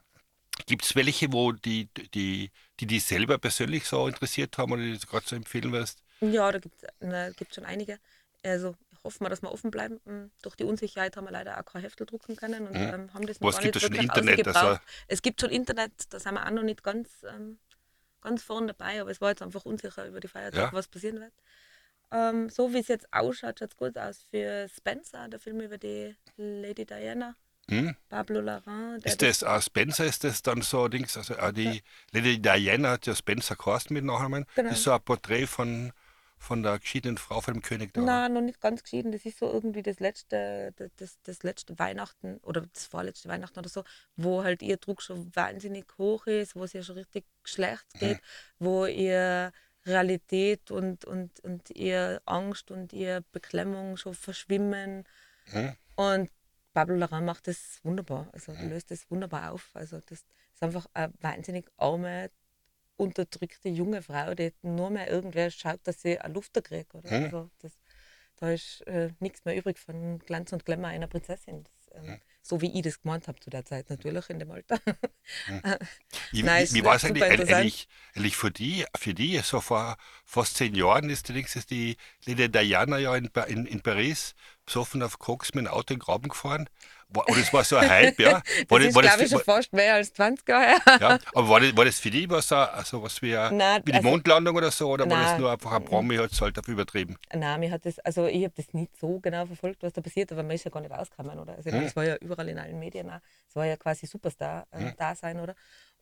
gibt es welche, wo die, die, die die selber persönlich so interessiert haben oder die du gerade so empfehlen wirst? Ja, da gibt es schon einige. Also hoffen wir, dass wir offen bleiben. Mm, durch die Unsicherheit haben wir leider auch kein Heftel drucken können und mhm. ähm, haben das noch Was gar gibt nicht schon Internet? Also es gibt schon Internet, da sind wir auch noch nicht ganz, ähm, ganz vorne dabei, aber es war jetzt einfach unsicher über die Feiertage, ja. was passieren wird. Ähm, so wie es jetzt ausschaut, schaut es gut aus für Spencer, der Film über die Lady Diana. Hm? Pablo Larrain. Ist das, das uh, Spencer, ist das dann so Dings, also uh, die ja. Lady Diana hat ja Spencer Kost mit Nachnamen. Genau. Das ist so ein Porträt von von der geschiedenen Frau von dem König da? Nein, noch nicht ganz geschieden. Das ist so irgendwie das letzte, das, das letzte Weihnachten oder das vorletzte Weihnachten oder so, wo halt ihr Druck schon wahnsinnig hoch ist, wo es ihr schon richtig schlecht mhm. geht, mhm. wo ihr Realität und, und, und ihr Angst und ihr Beklemmung schon verschwimmen. Mhm. Und Pablo Larrain macht das wunderbar. Also mhm. löst das wunderbar auf. Also das ist einfach eine wahnsinnig arme, unterdrückte junge Frau, die nur mehr irgendwer schaut, dass sie eine Luft kriegt. Oder? Hm. Also das, da ist äh, nichts mehr übrig von Glanz und Glamour einer Prinzessin. Das ähm, hm. so wie ich das gemeint habe zu der Zeit natürlich in dem Alter. [laughs] Wie, Nein, wie, wie war es eigentlich, eigentlich, eigentlich für die, für die, so vor fast zehn Jahren ist die, ist die Lady Diana ja in, in, in Paris besoffen auf Koks mit dem Auto in den Graben gefahren. War, und es war so ein Hype, ja. [laughs] War Das ist, war glaube ich, war, schon fast mehr als 20 Jahre her. ja, aber war das, war das für die was, so- also was wie, ein- Nein, wie die also- Mondlandung oder so, oder war das Nein. nur einfach ein Promi, hat es halt auf übertrieben? Nein, mir hat das, also ich habe das nicht so genau verfolgt, was da passiert, aber man ist ja gar nicht rausgekommen, oder? Also Hm. das war ja überall in allen Medien. Es war ja quasi Superstar-Dasein, oder?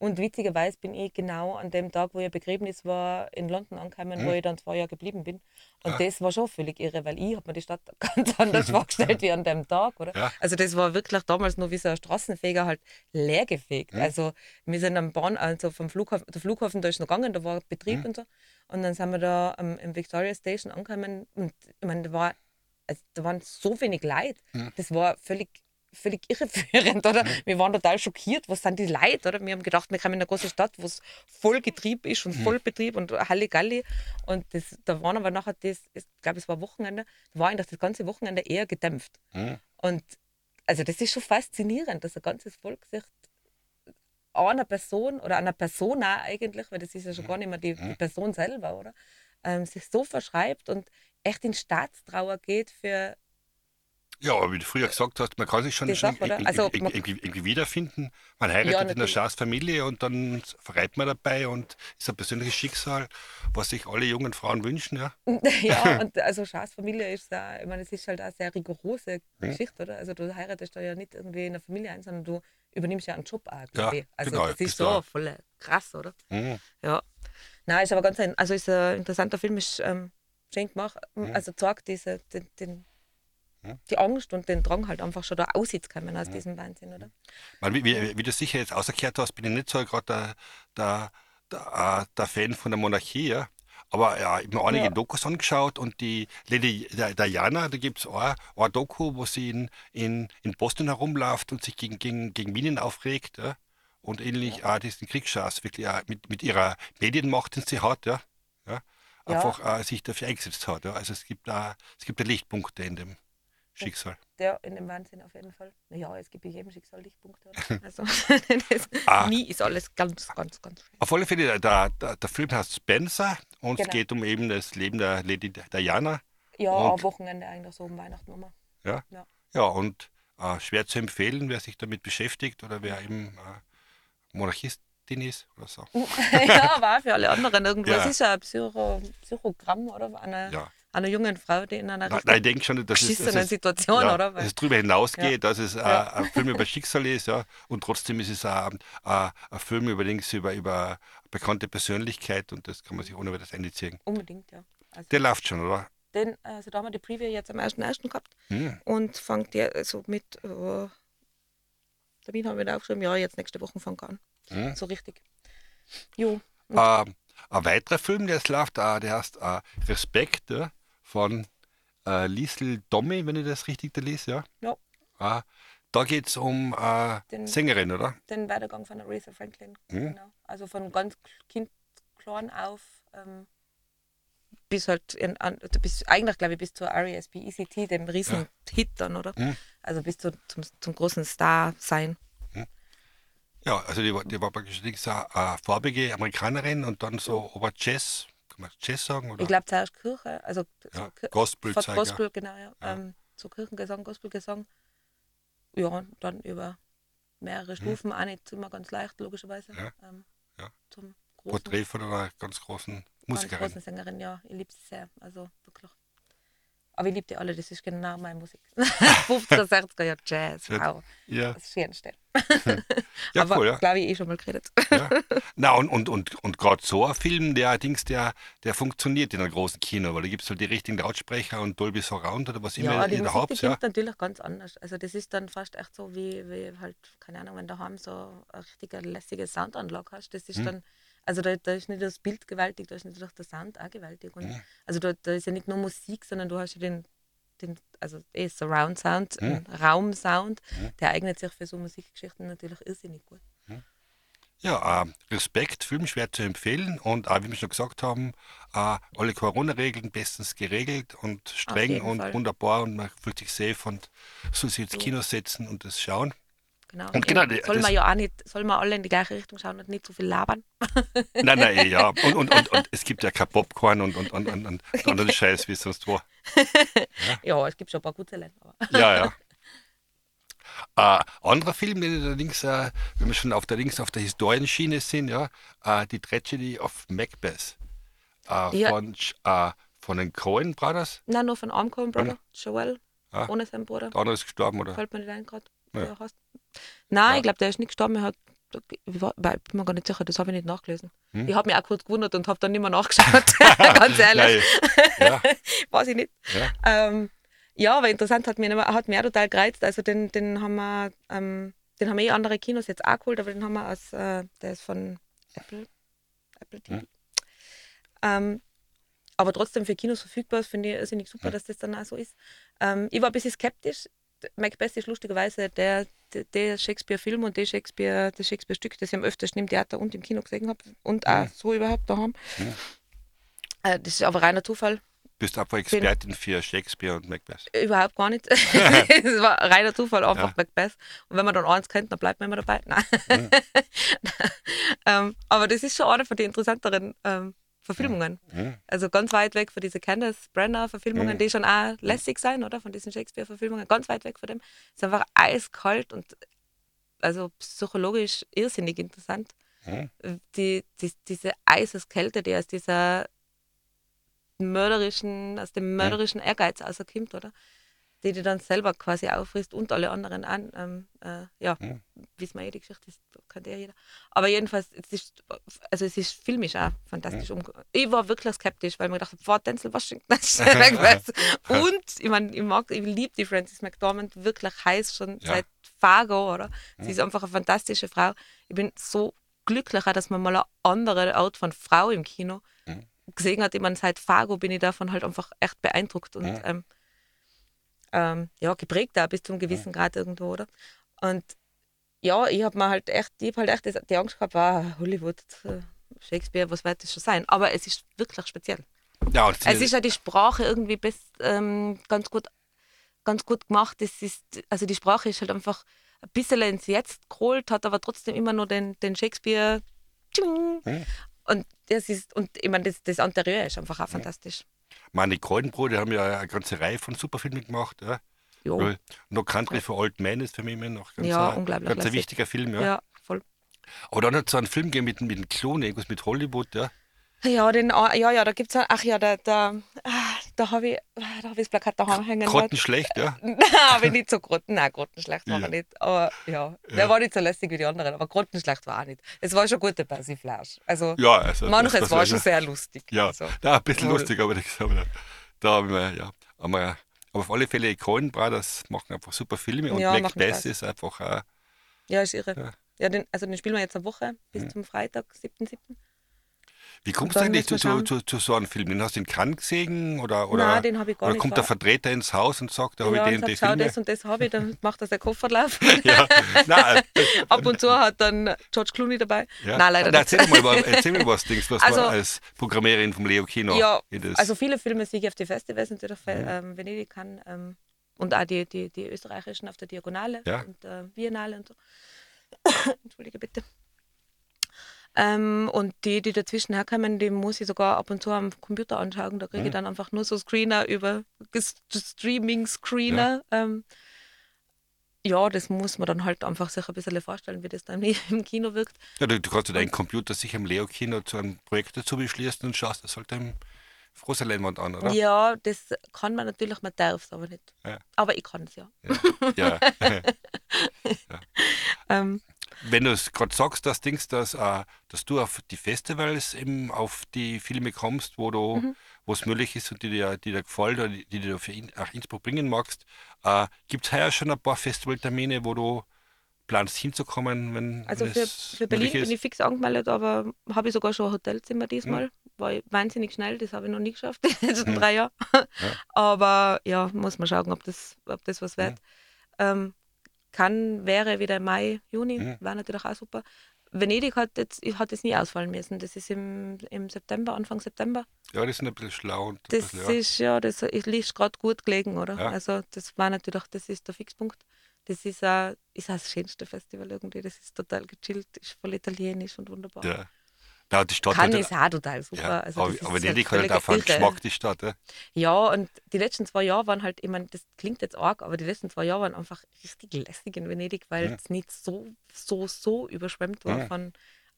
Und witzigerweise bin ich genau an dem Tag, wo ihr Begräbnis war, in London angekommen, wo ich dann zwei Jahre geblieben bin. Und. Ah. das war schon völlig irre, weil ich habe mir die Stadt [laughs] ganz anders [laughs] vorgestellt wie an dem Tag, oder? Ja. Also das war wirklich damals nur wie so ein Straßenfeger halt leergefegt. Hm. Also wir sind am Bahn, also vom Flughafen, der Flughafen, da ist noch gegangen, da war Betrieb Hm. und so. Und dann sind wir da am, im Victoria Station angekommen und ich meine, da, war, also, da waren so wenig Leute. Hm. Das war völlig, völlig [laughs] irreführend, oder? Wir waren total schockiert, was sind die Leute, oder? Wir haben gedacht, wir kommen in eine große Stadt, wo es voll Getrieb ist und Vollbetrieb und Halligalli. Und das, da waren aber nachher, das, ich glaube, es war Wochenende, da war eigentlich das ganze Wochenende eher gedämpft. Hm. Und also das ist schon faszinierend, dass ein ganzes Volk sich einer Person oder einer Persona eigentlich, weil das ist ja schon gar nicht mehr die, die Person selber, oder? Ähm, sich so verschreibt und echt in Staatstrauer geht für Ja, aber wie du früher gesagt hast, man kann sich schon, schon Sache, irgendwie, Also, irgendwie, irgendwie, irgendwie wiederfinden. Man heiratet Ja, in einer natürlich. Schafsfamilie und dann verreibt man dabei und ist ein persönliches Schicksal, was sich alle jungen Frauen wünschen. Ja. [laughs] ja, [laughs] und also Schaas Familie ist da, ich meine, es ist halt eine sehr rigorose Geschichte, oder? Also du heiratest da ja nicht irgendwie in einer Familie ein, sondern du übernimmst ja einen Job auch, Ja. Also genau, das ist so auch. voll krass, oder? Mhm. Ja. Nein, ist aber ganz ein, also ist ein interessanter Film, ist ähm, schön gemacht. Mhm. Also zeigt diese, den, den, die Angst und den Drang halt einfach schon da auszukommen aus diesem Wahnsinn, oder? Weil, wie, wie, wie du sicher jetzt ausgekehrt hast, bin ich nicht so gerade der, der, der, äh, der Fan von der Monarchie. Ja. Aber ja, ich habe mir einige Ja. Dokus angeschaut und die Lady Di- Diana, da gibt es auch ein Doku, wo sie in, in, in Boston herumläuft und sich gegen, gegen, gegen Minen aufregt. Ja. Und ähnlich auch diesen Kriegsschatz wirklich auch mit, mit ihrer Medienmacht, die sie hat, ja. ja Ja. einfach äh, sich dafür eingesetzt hat. Ja. Also es gibt da es gibt da Lichtpunkte in dem Schicksal. Der in dem Wahnsinn auf jeden Fall. Naja, es gibt in jedem Schicksal Lichtpunkte. [laughs] Also [laughs] Ah. nie ist alles ganz, ganz, ganz schön. Auf alle Fälle, der, der, der Film heißt Spencer und es Genau. geht um eben das Leben der Lady Diana. Ja, Und- am Wochenende eigentlich so um Weihnachten immer. Ja, Ja. ja und äh, schwer zu empfehlen, wer sich damit beschäftigt oder wer eben äh, Monarchistin ist oder so. [laughs] ja, aber auch für alle anderen irgendwo. Ja. Es ist ja ein Psycho, Psychogramm, oder? Einer, Ja. Einer jungen Frau, die in einer Nein, nein, ich denke schon, es, beschissenen dass es, Situation, ja, oder? dass es darüber hinausgeht, dass es Ja. ein Film [laughs] über Schicksal ist, ja, und trotzdem ist es auch, äh, ein Film übrigens über, über bekannte Persönlichkeit und das kann man sich ohne weiteres einziehen. Unbedingt, ja. Also, Der läuft schon, oder? den, also da haben wir die Preview jetzt am 1.1. gehabt Hm. und fängt ja also mit, äh, Termin haben wir da aufgeschrieben, ja, jetzt nächste Woche fängt er an. Hm. So richtig. Jo. Ähm, ein weiterer Film, der jetzt läuft, äh, der heißt äh, Respekt ja, von äh, Liesl Dommi, wenn ich das richtig da lese. Ja. Ja. Äh, da geht es um äh, Den- Sängerin, oder? den Werdegang von Aretha Franklin. Mhm. Genau. Also von ganz Kind klein auf ähm, bis halt in, an, bis, eigentlich glaube ich bis zur E RESP ECT, dem riesen Hit dann, oder? Mhm. Also bis zu, zum, zum großen Star sein. Ja, also die, war- die war praktisch eine äh, farbige Amerikanerin und dann so aber Man Jazz sagen? Oder? Ich glaube zuerst Kirche, also Ja, so Gospel ja. Gospel, genau, ja. Ähm, so Kirchengesang, Gospelgesang. Ja, und dann über mehrere Stufen, auch nicht immer ganz leicht, logischerweise. Mhm. Ja, Ähm, ja. Zum großen, Porträt von einer ganz großen ganz Musikerin. großen Sängerin, ja. Ich liebe sie sehr, also wirklich. Aber ich liebe die alle, das ist genau meine Musik. 50er, 60er Jahre Jazz, Ja. wow. Ja, Das Schönste. [laughs] ja Aber cool, ja. glaube ich eh schon mal geredet. ja. Na, und, und, und, und gerade so ein Film, der allerdings, der, der funktioniert in einem großen Kino, weil da gibt es halt die richtigen Lautsprecher und Dolby Surround oder was immer Ja, die da Musik, die. Ja. klingt natürlich ganz anders. Also das ist dann fast echt so wie, wie halt, keine Ahnung, wenn du daheim so eine richtige lässige Soundanlage hast, das ist Mhm. dann, also da, da ist nicht das Bild gewaltig, da ist natürlich der Sound auch gewaltig. Und Mhm. Also da, da ist ja nicht nur Musik, sondern du hast ja den, den also eh Surround Sound, Mhm. einen Raumsound, der eignet sich für so Musikgeschichten natürlich irrsinnig gut. Ja, äh, Respekt, Film schwer zu empfehlen und auch, wie wir schon gesagt haben, äh, alle Corona-Regeln bestens geregelt und streng und Fall. wunderbar und man fühlt sich safe und soll sich ins Ja. Kino setzen und das schauen. Genau. Und genau, soll man ja auch nicht, soll man alle in die gleiche Richtung schauen und nicht so viel labern. Nein, nein, eh, ja. [laughs] Und, und, und, und es gibt ja kein Popcorn und, und, und, und, und anderen Scheiß wie sonst wo. [laughs] Ja, es gibt schon ein paar gute Länder. Ja, ja. Äh, anderer Film, den allerdings, äh, wenn wir schon auf der links auf der Historienschiene sind, ja, äh, die Tragedy of Macbeth äh, Ja. von, äh, von den Coen Brothers. Nein, nur von einem Coen Brother, Joel, Ah. ohne seinen Bruder. Der andere ist gestorben, oder? Fällt mir nicht ein gerade, Ja. Nein, Ja. ich glaube, der ist nicht gestorben. Er hat, ich war, weil, ich bin mir gar nicht sicher, das habe ich nicht nachgelesen. Hm? Ich habe mich auch kurz gewundert und habe dann nicht mehr nachgeschaut. [laughs] Ganz [laughs] ehrlich. Ja, [laughs] Weiß ich nicht. ja. Ähm, ja, aber interessant hat mir, hat mir auch total gereizt. Also den, den haben wir, ähm, den haben eh andere Kinos jetzt auch geholt, aber den haben wir aus, äh, der ist von Apple, Apple TV. Mhm. Ähm, aber trotzdem für Kinos verfügbar, das finde ich irrsinnig super, Mhm. dass das dann auch so ist. Ähm, ich war ein bisschen skeptisch. Macbeth ist lustigerweise der, der, Shakespeare-Film und der Shakespeare, das Shakespeare-Stück, das ich am öftesten im Theater und im Kino gesehen habe und auch so überhaupt daheim. Mhm. Äh, das ist aber reiner Zufall. Bist einfach Expertin für Shakespeare und Macbeth. Überhaupt gar nicht. [laughs] [laughs] Es war reiner Zufall, einfach Ja. Macbeth. Und wenn man dann eins kennt, dann bleibt man immer dabei. Nein. [laughs] ähm, aber das ist schon eine von den interessanteren ähm, Verfilmungen. Mhm. Also ganz weit weg von diesen Candace Brenner-Verfilmungen, Mhm. die schon auch lässig sein, oder? Von diesen Shakespeare-Verfilmungen. Ganz weit weg von dem. Es ist einfach eiskalt und also psychologisch irrsinnig interessant. Mhm. Die, die, diese Eiseskälte, die aus dieser mörderischen, aus dem mörderischen Ehrgeiz rauskommt, oder? Die die dann selber quasi auffrisst und alle anderen an. Ähm, äh, ja, Mhm. wissen wir eh, die Geschichte ist, kennt ja jeder. Aber jedenfalls, es ist, also es ist filmisch auch fantastisch. Umge- Ich war wirklich skeptisch, weil mir gedacht habe, war Denzel Washington das. [laughs] [laughs] Und ich meine, ich mag, ich liebe die Frances McDormand wirklich heiß schon Ja. seit Fargo, oder? Sie ist einfach eine fantastische Frau. Ich bin so glücklich, auch, dass man mal eine andere Art von Frau im Kino gesehen hat. Ich meine, seit Fargo bin ich davon halt einfach echt beeindruckt und ähm, ähm, ja, geprägt da bis zum gewissen Grad irgendwo, oder? Und ja, ich habe mir halt echt, ich habe halt echt die Angst gehabt, war Hollywood, äh, Shakespeare, was wird das schon sein? Aber es ist wirklich speziell. Ja, und Es ist ja die Sprache irgendwie best, ähm, ganz gut, ganz gut gemacht. Es ist, also die Sprache ist halt einfach ein bisschen ins Jetzt geholt, hat aber trotzdem immer nur den, den Shakespeare. Und das ist, und ich meine, das, das Interieur ist einfach auch fantastisch. Meine Coen-Brüder haben ja eine ganze Reihe von Superfilmen gemacht. Ja. Jo. No Country for Old Men ist für mich immer noch ganz, Ja, ein, ganz ein wichtiger Film. Ja. Ja, voll. Aber dann hat es so einen Film gegeben mit, mit dem Klon, irgendwas mit Hollywood. Ja. Ja, den, ah, ja, ja, da gibt es, ach ja, da, da, ah, da habe ich, ah, da hab ich das Plakat daheim hängen. Grottenschlecht, ja. [laughs] Nein, aber nicht so grotten. Nein, grottenschlecht war Ja. nicht. Aber ja, der Ja. war nicht so lästig wie die anderen, aber grottenschlecht war auch nicht. Es war schon gute Persiflage. Also Ja, also. manches das- das war schon sehr lustig. Ja, Also, ja ein bisschen Wohl. lustig, aber [laughs] das, da haben wir, ja. Haben wir, aber auf alle Fälle, Coen Brothers machen einfach super Filme und Ja, Spaß. ist einfach. Äh, ja, ist irre. Ja. Ja, den, also den spielen wir jetzt eine Woche bis Mhm. zum Freitag, 7.7. wie kommst du eigentlich zu, zu, zu, zu so einem Film? Den hast du in Cannes gesehen? Oder, oder, Nein, den habe ich gar oder nicht kommt der vor- Vertreter ins Haus und sagt, da habe ja, ich und den, sagt, Filme? das und das habe ich, dann macht er seinen Kofferlauf. [laughs] ja, nein, [laughs] Ab und zu hat dann George Clooney dabei. ja. Nein, leider Na, nicht. erzähl mal, was- erzähl mal was, Dings, was Also- du als Programmiererin vom Leo Kino Ja, in Also viele Filme sehe ich auf die Festivals, natürlich Mhm. ähm, Venedig kann ähm, und auch die, die, die österreichischen auf der Diagonale Ja. und äh, Biennale und so. [coughs] Entschuldige bitte. Ähm, und die, die dazwischen herkommen, die muss ich sogar ab und zu am Computer anschauen. Da kriege ich Mhm. dann einfach nur so Screener über Streaming-Screener. Ja. Ähm, ja, das muss man dann halt einfach sich ein bisschen vorstellen, wie das dann [laughs] im Kino wirkt. ja, du, du kannst ja deinen Computer sicher im Leo Kino zu einem Projekt dazu beschließen und schaust das halt im großen Leinwand an, oder? Ja, das kann man natürlich, man darf es aber nicht. Ja. Aber ich kann es ja. Ja. [laughs] [laughs] Ähm, Wenn du es gerade sagst, dass Dings, dass, äh, dass du auf die Festivals eben auf die Filme kommst, wo du, Mhm. wo es möglich ist und die dir, die dir gefallen oder die, die du für in, nach Innsbruck bringen magst, äh, gibt es heuer schon ein paar Festivaltermine, wo du planst hinzukommen, wenn, Also wenn für, für Berlin bin ich fix angemeldet, aber habe ich sogar schon ein Hotelzimmer diesmal. War ich wahnsinnig schnell, das habe ich noch nie geschafft [laughs] in den letzten Mhm. drei Jahren. Aber ja, muss man schauen, ob das, ob das was wird. Ähm, kann, wäre wieder Mai, Juni, Mhm. wäre natürlich auch super. Venedig hat jetzt hat es nie ausfallen müssen. Das ist im, im September, Anfang September. Ja, die sind ein bisschen schlau. Und Das bisschen, ja. ist ja, das ist gerade gut gelegen, oder? Ja. Also das war natürlich, das ist der Fixpunkt. Das ist auch, ist auch das schönste Festival irgendwie. Das ist total gechillt, ist voll italienisch und wunderbar. ja. Na, die Stadt Kann hat ist auch total super. ja, also aber, aber halt Venedig hat halt einfach einen. Geschmack, die Stadt. Ja. Ja, und die letzten zwei Jahre waren halt, ich meine, das klingt jetzt arg, aber die letzten zwei Jahre waren einfach richtig lästig in Venedig, weil Ja. es nicht so, so, so überschwemmt war Ja. von,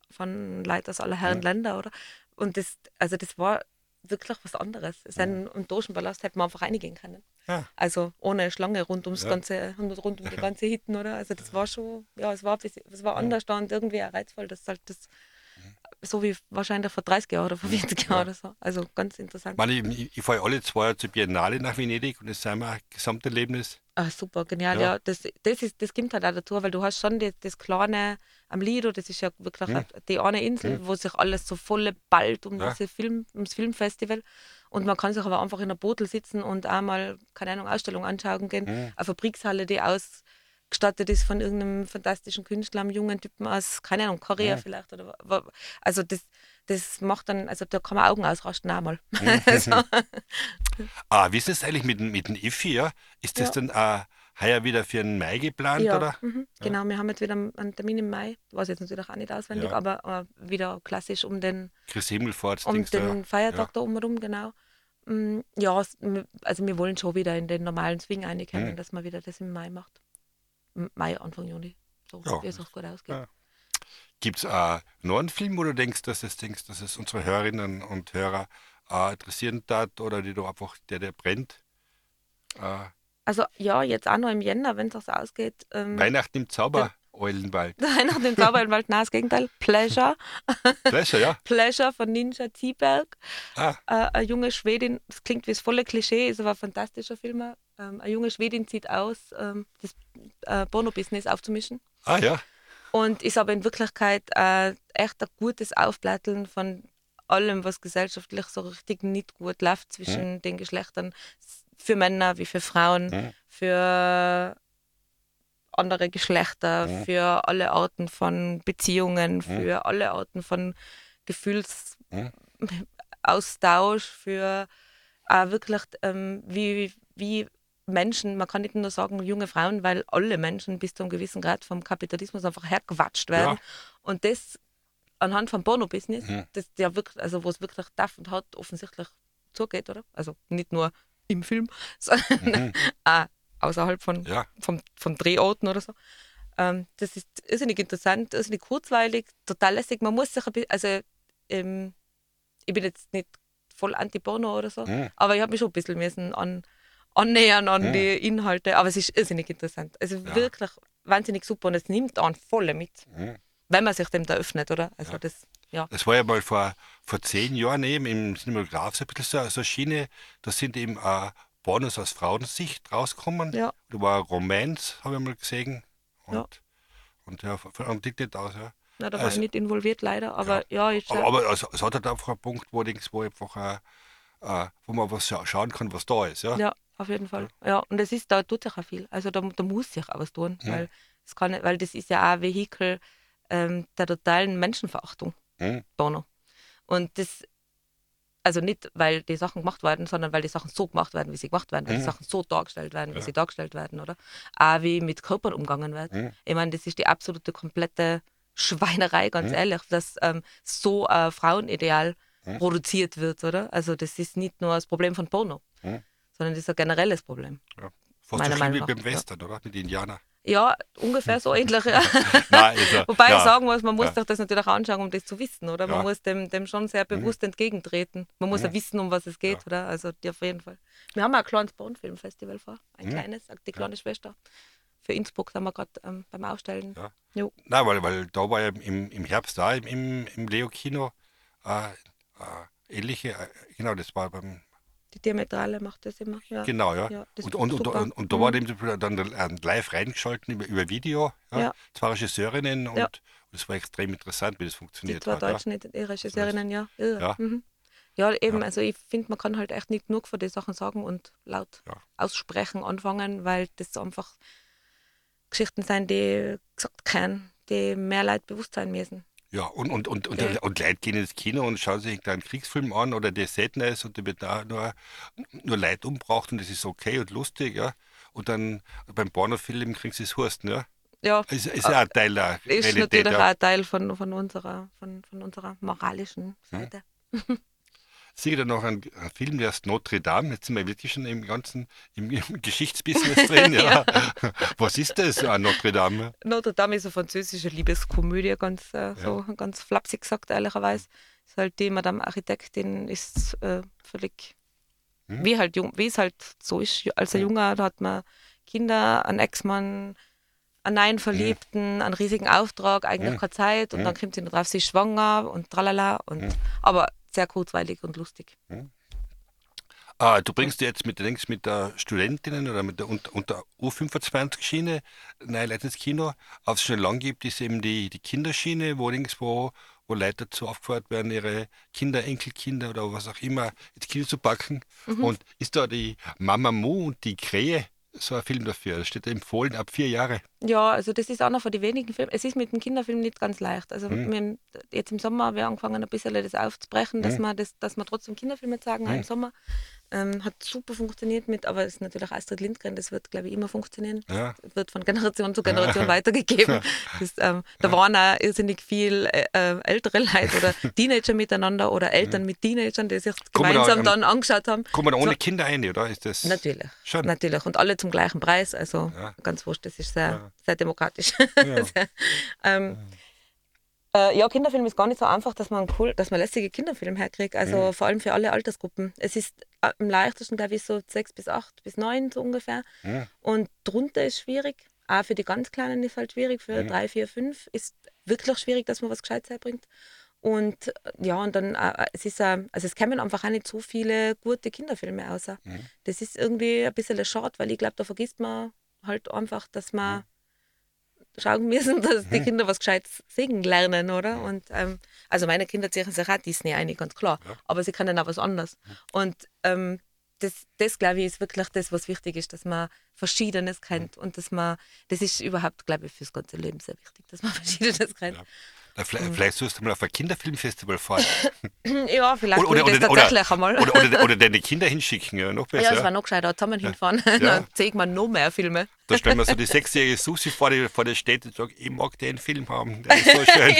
von Leuten aus aller Herren Länder, oder? Und das, also das war wirklich was anderes. Sein und Dogenpalast hätte man einfach reingehen können. Ja. Also ohne Schlange rund ums Ja. ganze, rund um die ganze Hitten, oder? Also das war schon, ja, es war, ein bisschen- es war anders da und irgendwie auch reizvoll, dass halt das so wie wahrscheinlich vor 30 Jahren oder vor 40 Jahren oder so. Also ganz interessant. Ich, meine, ich, ich fahre alle zwei Jahre zur Biennale nach Venedig und das ist einmal ein Gesamterlebnis. Ah, super, genial. Ja. Ja, das, das, ist, das kommt halt auch dazu, weil du hast schon das, das kleine am Lido, das ist ja wirklich Mhm. die eine Insel, Mhm. wo sich alles so voll ballt um Ja. diese Film, ums Filmfestival. Und man kann sich aber einfach in einer Bootel sitzen und einmal, keine Ahnung, Ausstellung anschauen gehen. Mhm. Eine Fabrikshalle, die ausgestattet ist von irgendeinem fantastischen Künstler, einem jungen Typen aus, keine Ahnung, Korea Ja. vielleicht. Oder, also das, das macht dann, also da kann man Augen ausrasten einmal. Mhm. [laughs] also, [laughs] Ah, wie ist das eigentlich mit, dem- mit dem IFI? Ja? Ist das Ja. dann äh, heuer wieder für den Mai geplant? Ja, Oder? mhm, genau. Wir haben jetzt wieder einen Termin im Mai. Weiß jetzt natürlich auch nicht auswendig, Ja. aber äh, wieder klassisch um den, Chris Himmelfahrt, um den Feiertag ja. da umherum, genau. Mm, Ja, also wir wollen schon wieder in den normalen Swing reinkommen, Mhm. dass man wieder das im Mai macht. Mai, Anfang Juni. So, Ja. wie es auch gut ausgeht. Ja. Gibt es äh, noch einen Film, wo du denkst, dass es, denkst, dass es unsere Hörerinnen und Hörer äh, interessieren hat oder die du einfach, der, der brennt? Äh, Also ja, jetzt auch noch im Jänner, wenn es auch so ausgeht. Ähm, Weihnachten im Zauber, Eulenwald. [laughs] Weihnachten im Zauberwald, nein, das Gegenteil. Pleasure. [laughs] Pleasure, ja. Pleasure von Ninja Zieberg. Ah, äh, eine junge Schwedin, das klingt wie das volle Klischee, ist aber ein fantastischer Film. Ähm, eine junge Schwedin zieht aus, ähm, das äh, Porno-Business aufzumischen ah ja. und ist aber in Wirklichkeit äh, echt ein gutes Aufplatteln von allem, was gesellschaftlich so richtig nicht gut läuft zwischen den Geschlechtern, für Männer wie für Frauen, Mhm. für andere Geschlechter, Mhm. für alle Arten von Beziehungen, für alle Arten von Gefühlsaustausch, Mhm. für auch wirklich, ähm, wie, wie Menschen, man kann nicht nur sagen junge Frauen, weil alle Menschen bis zu einem gewissen Grad vom Kapitalismus einfach hergewatscht werden. Ja. Und das anhand vom Porno-Business, Mhm. das ja wirklich, also wo es wirklich darf und hat offensichtlich zugeht, oder? Also nicht nur im Film, [laughs] sondern Mhm. auch außerhalb von, Ja. vom, von Drehorten oder so. Ähm, das ist irrsinnig interessant, irrsinnig kurzweilig, total lässig. Man muss sich ein bisschen, also ähm, ich bin jetzt nicht voll anti-Porno oder so, Mhm. aber ich habe mich schon ein bisschen müssen an, annähern an Mhm. die Inhalte. Aber es ist irrsinnig interessant. Also Ja. wirklich wahnsinnig super und es nimmt an voll mit, Mhm. wenn man sich dem da öffnet, oder? Also das, ja. Das war ja mal vor, vor zehn Jahren eben im Cinematograph so ein bisschen so, so eine Schiene. Da sind eben äh, Pornos aus Frauensicht rausgekommen. Ja. Da war Romance, habe ich mal gesehen. Und, Ja. und ja, von nicht aus, ja. Na, da war Also- ich nicht involviert leider, aber ja, ich Aber, aber es, es hat halt einfach einen Punkt, wo, denkst, wo einfach äh, wo man was scha schauen kann, was da ist. Ja? Ja, auf jeden Fall. Ja, und es ist, da tut sich auch viel. Also da, da muss sich auch was tun, Ja. weil, es kann, weil das ist ja auch ein Vehikel ähm, der totalen Menschenverachtung, Hm? Porno. Und das, also nicht, weil die Sachen gemacht werden, sondern weil die Sachen so gemacht werden, wie sie gemacht werden, weil die Mhm. Sachen so dargestellt werden, wie Ja. sie dargestellt werden, oder? Auch wie mit Körpern umgegangen wird. Mhm. Ich meine, das ist die absolute komplette Schweinerei, ganz Mhm. ehrlich, dass ähm, so ein Frauenideal Mhm. produziert wird, oder? Also das ist nicht nur das Problem von Porno, Mhm. Sondern das ist ein generelles Problem. Fast Meiner so Meinung wie nach, beim ja. Western, oder? Mit den Indianern. Ja, ungefähr so ähnlich. Ja. [laughs] Nein, ja, [laughs] Wobei ja, ich sagen muss, man muss Ja. sich das natürlich auch anschauen, um das zu wissen, oder? Man Ja. muss dem, dem schon sehr bewusst entgegentreten. Man muss ja Mhm. wissen, um was es geht, Ja. oder? Also die auf jeden Fall. Wir haben auch ein kleines Pornfilmfestival vor, ein Mhm. kleines, die kleine Schwester. Für Innsbruck sind wir gerade ähm, beim Ausstellen. Ja. Jo. Nein, weil, weil da war ja im, im Herbst da im, im, im Leo-Kino äh, äh, ähnliche, äh, genau, das war beim, Die Diametrale macht das immer. Ja. genau, ja. Ja, das und, und, und, und, und da Mhm. war dem dann äh, live reingeschalten über, über Video, ja, Ja. zwei Regisseurinnen und, Ja. und es war extrem interessant, wie das Die funktioniert zwei hat. Ja. deutschen ja. Regisseurinnen, ja. Irre. Ja. Mhm. Ja, eben, Ja. also ich finde, man kann halt echt nicht genug von den Sachen sagen und laut Ja. aussprechen anfangen, weil das einfach Geschichten sind, die gesagt kennen, die mehr Leute bewusst sein müssen. Ja, und, und, und, und, Okay. und Leute gehen ins Kino und schauen sich einen Kriegsfilm an oder der Sadness und da wird da nur, nur Leid umgebracht und das ist okay und lustig, ja. Und dann beim Pornofilm kriegen sie es Hursten, ja. Ja, Ist, ist ja ein Teil der ist Realität, natürlich auch ja. ein Teil von, von, unserer, von, von unserer moralischen Seite. Sieh da noch einen, Film, der ist Notre Dame. Jetzt sind wir wirklich schon im ganzen im, im [laughs] Geschichtsbusiness [laughs] drin. Ja. Was ist das, ah, Notre Dame? Notre Dame ist eine französische Liebeskomödie, ganz, äh, so, ganz flapsig gesagt, ehrlicherweise. Ist halt die Madame Architektin ist äh, völlig, Hm? wie halt jung, wie es halt so ist. Als ein Junger, da hat man Kinder, einen Ex-Mann, einen neuen Verliebten, einen riesigen Auftrag, eigentlich Hm. keine Zeit und dann kommt sie noch drauf, sie ist schwanger und tralala. Und, Aber sehr kurzweilig und lustig. Ah, du bringst jetzt mit, denkst, mit der Studentinnen oder mit der unter, unter U25-Schiene nein, Leute ins Kino. Was es schon lang gibt, ist eben die, die Kinderschiene, wo links, wo, wo Leute dazu aufgefordert werden, ihre Kinder, Enkelkinder oder was auch immer ins Kino zu packen. Und ist da die Mama Mu und die Krähe so ein Film dafür? Da steht da empfohlen ab vier Jahre. Ja, also das ist einer von den wenigen Filmen. Es ist mit dem Kinderfilm nicht ganz leicht. Also Hm. wir haben jetzt im Sommer haben wir angefangen, ein bisschen das aufzubrechen, dass, Hm. wir das, dass wir trotzdem Kinderfilme zeigen auch im Sommer. Ähm, hat super funktioniert mit, aber es ist natürlich Astrid Lindgren, das wird, glaube ich, immer funktionieren. Ja. Wird von Generation zu Generation [laughs] weitergegeben. [laughs] Das, ähm, da waren auch irrsinnig viel äh, äh, ältere Leute oder [laughs] Teenager miteinander oder Eltern mit Teenagern, die sich Kommen da gemeinsam am- dann angeschaut haben. Kommt man da ohne So. Kinder rein, oder? Ist das Natürlich. Schon. Natürlich. Und alle zum gleichen Preis. Also Ja. ganz wurscht, das ist sehr, sehr demokratisch. Ja. [laughs] ähm, äh, ja, Kinderfilm ist gar nicht so einfach, dass man cool, dass man lässige Kinderfilme herkriegt. Also vor allem für alle Altersgruppen. Es ist äh, am leichtesten, glaube ich, so sechs bis acht bis neun so ungefähr. Ja. Und drunter ist schwierig. Auch für die ganz Kleinen ist halt schwierig. Für drei, vier, fünf ist wirklich schwierig, dass man was Gescheites herbringt. Und äh, ja, und dann, äh, es ist, äh, also es kämen einfach auch nicht so viele gute Kinderfilme raus. Das ist irgendwie ein bisschen schade, weil ich glaube, da vergisst man halt einfach, dass man schauen müssen, dass die Kinder was Gescheites singen lernen, oder? Und ähm, also meine Kinder ziehen sich auch Disney ein, ganz klar. Aber sie können auch was anderes. Und ähm, das, das glaube ich, ist wirklich das, was wichtig ist, dass man Verschiedenes kennt und dass man, das ist überhaupt, glaube ich, fürs ganze Leben sehr wichtig, dass man [laughs] Verschiedenes kennt. Da vielleicht, vielleicht sollst du mal auf ein Kinderfilmfestival fahren. [laughs] Ja, vielleicht Oder, oder, oder, tatsächlich einmal. oder, oder, [laughs] deine Kinder hinschicken, ja, noch besser. ja, das war noch gescheiter, zusammen hinfahren. Dann zeigt man noch mehr Filme. Da stellen wir so die [laughs] sechsjährige Susi vor die, vor der steht und sagt, ich mag den Film haben, der ist so [laughs] schön.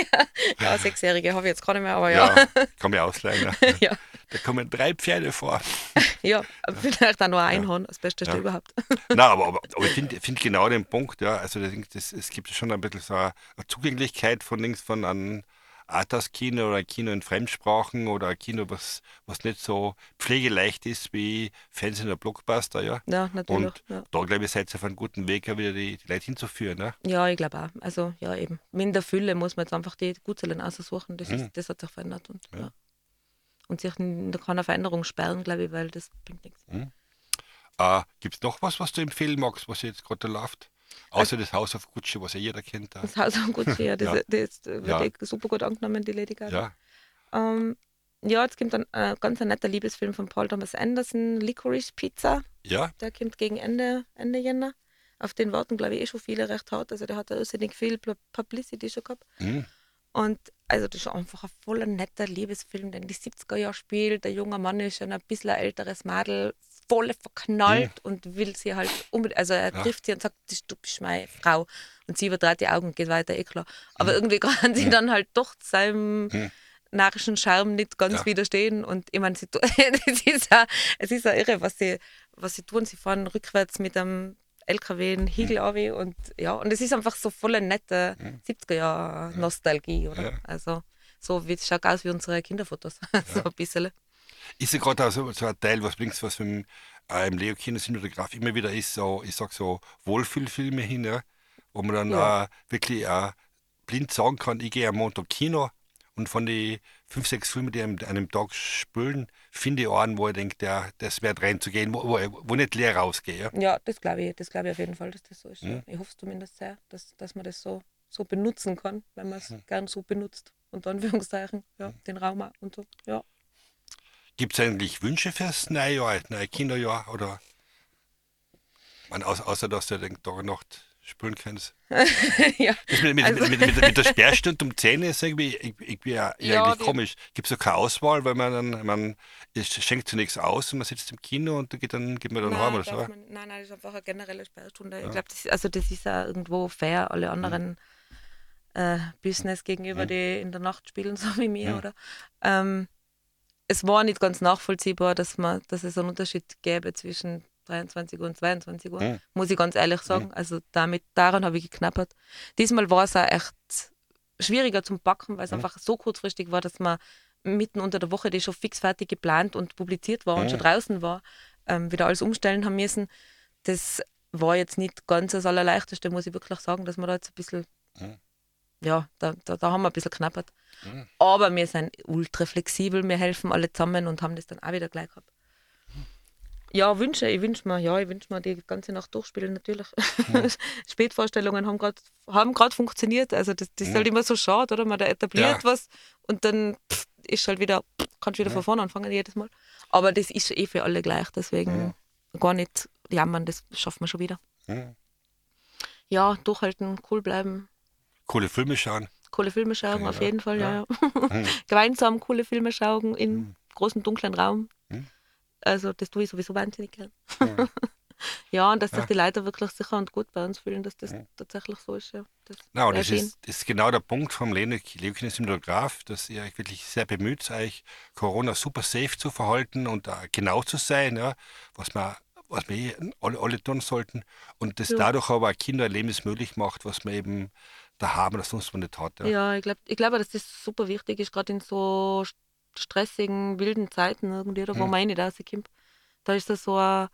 Ja, Sechsjährige habe ich jetzt gar nicht mehr, aber ja. ja. [laughs] kann man ausleihen. Ja. Ja, Da kommen drei Pferde vor. ja. vielleicht auch noch ein Einhorn, das Beste Ja. überhaupt. Na, aber, aber, aber ich finde find genau den Punkt, ja. Also das, das, es gibt schon ein bisschen so eine, eine Zugänglichkeit von links von einem Arthouse-Kino oder ein Kino in Fremdsprachen oder ein Kino, was, was nicht so pflegeleicht ist wie Fernsehen oder Blockbuster, ja. Ja, natürlich. Und ja. da, glaube ich, seid ihr auf einem guten Weg, ja wieder die, die Leute hinzuführen. Ne? Ja, ich glaube auch. Also, ja, eben. In der Fülle muss man jetzt einfach die Gutzellen aussuchen. Das, Mhm. ist, das hat sich verändert. Und, ja. und sich in da keiner Veränderung sperren, glaube ich, weil das bringt nichts. Äh, Gibt es noch was, was du empfehlen magst, was jetzt gerade läuft? Außer das Haus auf Gucci, was ja jeder kennt. Da. Das Haus am Gucci, ja, das, [laughs] Ja. das wird Ja. eh super gut angenommen, die Lady Gaga. Ja, Ähm, ja, jetzt kommt dann ein ganz ein netter Liebesfilm von Paul Thomas Anderson, Licorice Pizza. ja, Der kommt gegen Ende, Ende Jänner. Auf den warten, glaube ich, eh schon viele recht hart. Also der hat da irrsinnig viel Pub- Publicity schon gehabt. hm, Und also das ist einfach ein voller netter Liebesfilm, der in die 70er Jahre spielt. Der junge Mann ist schon ein bisschen ein älteres Mädel, voll verknallt und will sie halt unbedingt, also er Ja. trifft sie und sagt, "Das- du bist meine Frau. Und sie übertreibt die Augen und geht weiter, eh klar. Aber Hm. irgendwie [laughs] kann sie dann halt doch seinem Hm. narrischen Charme nicht ganz Ja. widerstehen. Und ich meine, [laughs] es ist ja, es ist ja irre, was sie, was sie tun. Sie fahren rückwärts mit einem LKW einen Hügel runter und ja, und es ist einfach so voll nette 70er Jahre Nostalgie, oder? Ja. Also so wie es schaut aus wie unsere Kinderfotos. [laughs] so ein bisschen. Ist ja gerade auch so, so ein Teil, was bringst, was im, äh, im Leo Kino Cinematograph immer wieder ist, so, ich sag so Wohlfühlfilme hin, ja, wo man dann Ja. äh, wirklich äh, blind sagen kann, ich gehe am Montag Kino und von den fünf, sechs Filmen, die an einem Tag spülen, finde ich einen, wo ich denke, der, das wäre reinzugehen, wo, wo, wo nicht leer rausgehe. Ja. Ja, das glaube ich, das glaube ich auf jeden Fall, dass das so ist. Mhm. Ich hoffe es zumindest sehr, dass, dass man das so, so benutzen kann, wenn man es gern so benutzt. Unter Anführungszeichen, ja, den Raum auch und so. Ja. Gibt es eigentlich Wünsche fürs neue Jahr, neue Kinderjahr oder? Man, außer, außer dass du denkst, da noch spielen kannst. [laughs] ja. Das mit, mit, Also- mit, mit, mit der Sperrstunde um 10 ist irgendwie, ich, ich, ja, Ja, eigentlich komisch. Gibt es so keine Auswahl, weil man dann, man schenkt zunächst aus und man sitzt im Kino und da geht dann, geht man dann heim oder so. man, nein, nein, das ist einfach eine generelle Sperrstunde. Ich glaube, das, also das ist ja irgendwo fair, alle anderen äh, Business gegenüber, die in der Nacht spielen, [laughs] so wie mir, Ja. oder? Ähm, es war nicht ganz nachvollziehbar, dass, man, dass es einen Unterschied gäbe zwischen 23 Uhr und 22 Uhr, Mhm. muss ich ganz ehrlich sagen. Also damit, daran habe ich geknappert. Diesmal war es auch echt schwieriger zum Backen, weil es Mhm. einfach so kurzfristig war, dass man mitten unter der Woche, die schon fix fertig geplant und publiziert war und Mhm. schon draußen war, ähm, wieder alles umstellen haben müssen. Das war jetzt nicht ganz das Allerleichteste, muss ich wirklich sagen, dass wir da jetzt ein bisschen, Mhm. Ja, da, da, da haben wir ein bisschen knappert. Mhm. Aber wir sind ultra flexibel, wir helfen alle zusammen und haben das dann auch wieder gleich gehabt. Ja, Wünsche, ich wünsche mir, ja, ich wünsche mir die ganze Nacht durchspielen, natürlich. [laughs] Spätvorstellungen haben gerade haben grad funktioniert. Also das, das ist halt immer so schade, oder? Man da etabliert Ja. was und dann pff, ist halt wieder, pff, kannst wieder von vorne anfangen jedes Mal. Aber das ist eh für alle gleich, deswegen gar nicht jammern, das schaffen wir schon wieder. Mhm. Ja, durchhalten, cool bleiben, Coole Filme schauen. coole Filme schauen, Ja, auf jeden Fall, ja. ja. Mhm. [laughs] Gemeinsam coole Filme schauen in Mhm. großen dunklen Raum. Mhm. Also das tue ich sowieso wahnsinnig gern. Mhm. [laughs] Ja, und dass sich Ja. die Leute wirklich sicher und gut bei uns fühlen, dass das tatsächlich so ist. Ja. Das Na, das ist, ist genau der Punkt vom Leukines-Syndrograph, dass ihr euch wirklich sehr bemüht, euch Corona super safe zu verhalten und genau zu sein, ja, was wir, was wir eh alle, alle tun sollten. Und das dadurch aber auch Kinder ein Lebens möglich macht, was man eben daheim oder sonst wo nicht hat. Ja. Ja, ich glaube, ich glaub, dass das super wichtig ist, gerade in so st- stressigen, wilden Zeiten irgendwie, oder wo Mhm. man nicht rauskommt. Da ist das so eine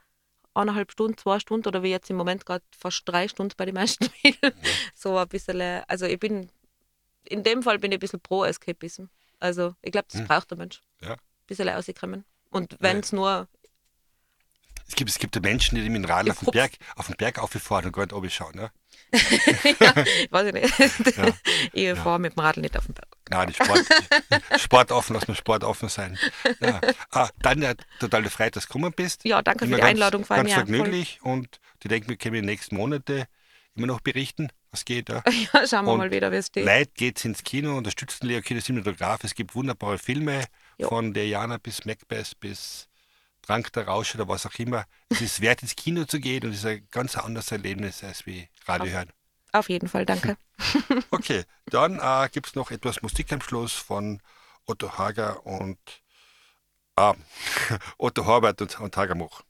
eineinhalb Stunden, zwei Stunden oder wie jetzt im Moment gerade fast drei Stunden bei den meisten [laughs] Spielen. So ein bisschen, also ich bin, in dem Fall bin ich ein bisschen pro Escapism. Also ich glaube, das Mhm. braucht der Mensch. Ja. Ein bisschen rauskommen. Und wenn es nur, Es, gibt, es gibt ja Menschen, die Rad Im auf den. Berg, auf den Berg aufgefahren und gar nicht oben schauen. Ne? [laughs] ja, weiß ich nicht. Ja. [laughs] Ich Ja. fahre mit dem Radl nicht auf den Berg. Nein, Sport, [laughs] Sport offen, lass mal Sport offen sein. Ja. Ah, dann ja, total gefreut, dass du gekommen bist. Ja, danke für Immer die ganz, Einladung. Vor Ganz ja, voll. vergnüglich und die denken, wir können in den nächsten Monate immer noch berichten, was geht. Ja. Ja, schauen wir Und mal wieder, wie es steht. Leute geht's ins Kino, unterstützen Leo Kino Cinematograph. Es gibt wunderbare Filme Ja. von Diana bis Macbeth bis Trank der Rausch oder was auch immer. Es ist wert, ins Kino zu gehen und es ist ein ganz anderes Erlebnis als wie Radio Auf- hören. Auf jeden Fall, danke. [laughs] Okay, dann äh, gibt es noch etwas Musik am Schluss von Otto Hager und ah, [laughs] Otto Horbert und, und Hagermuch.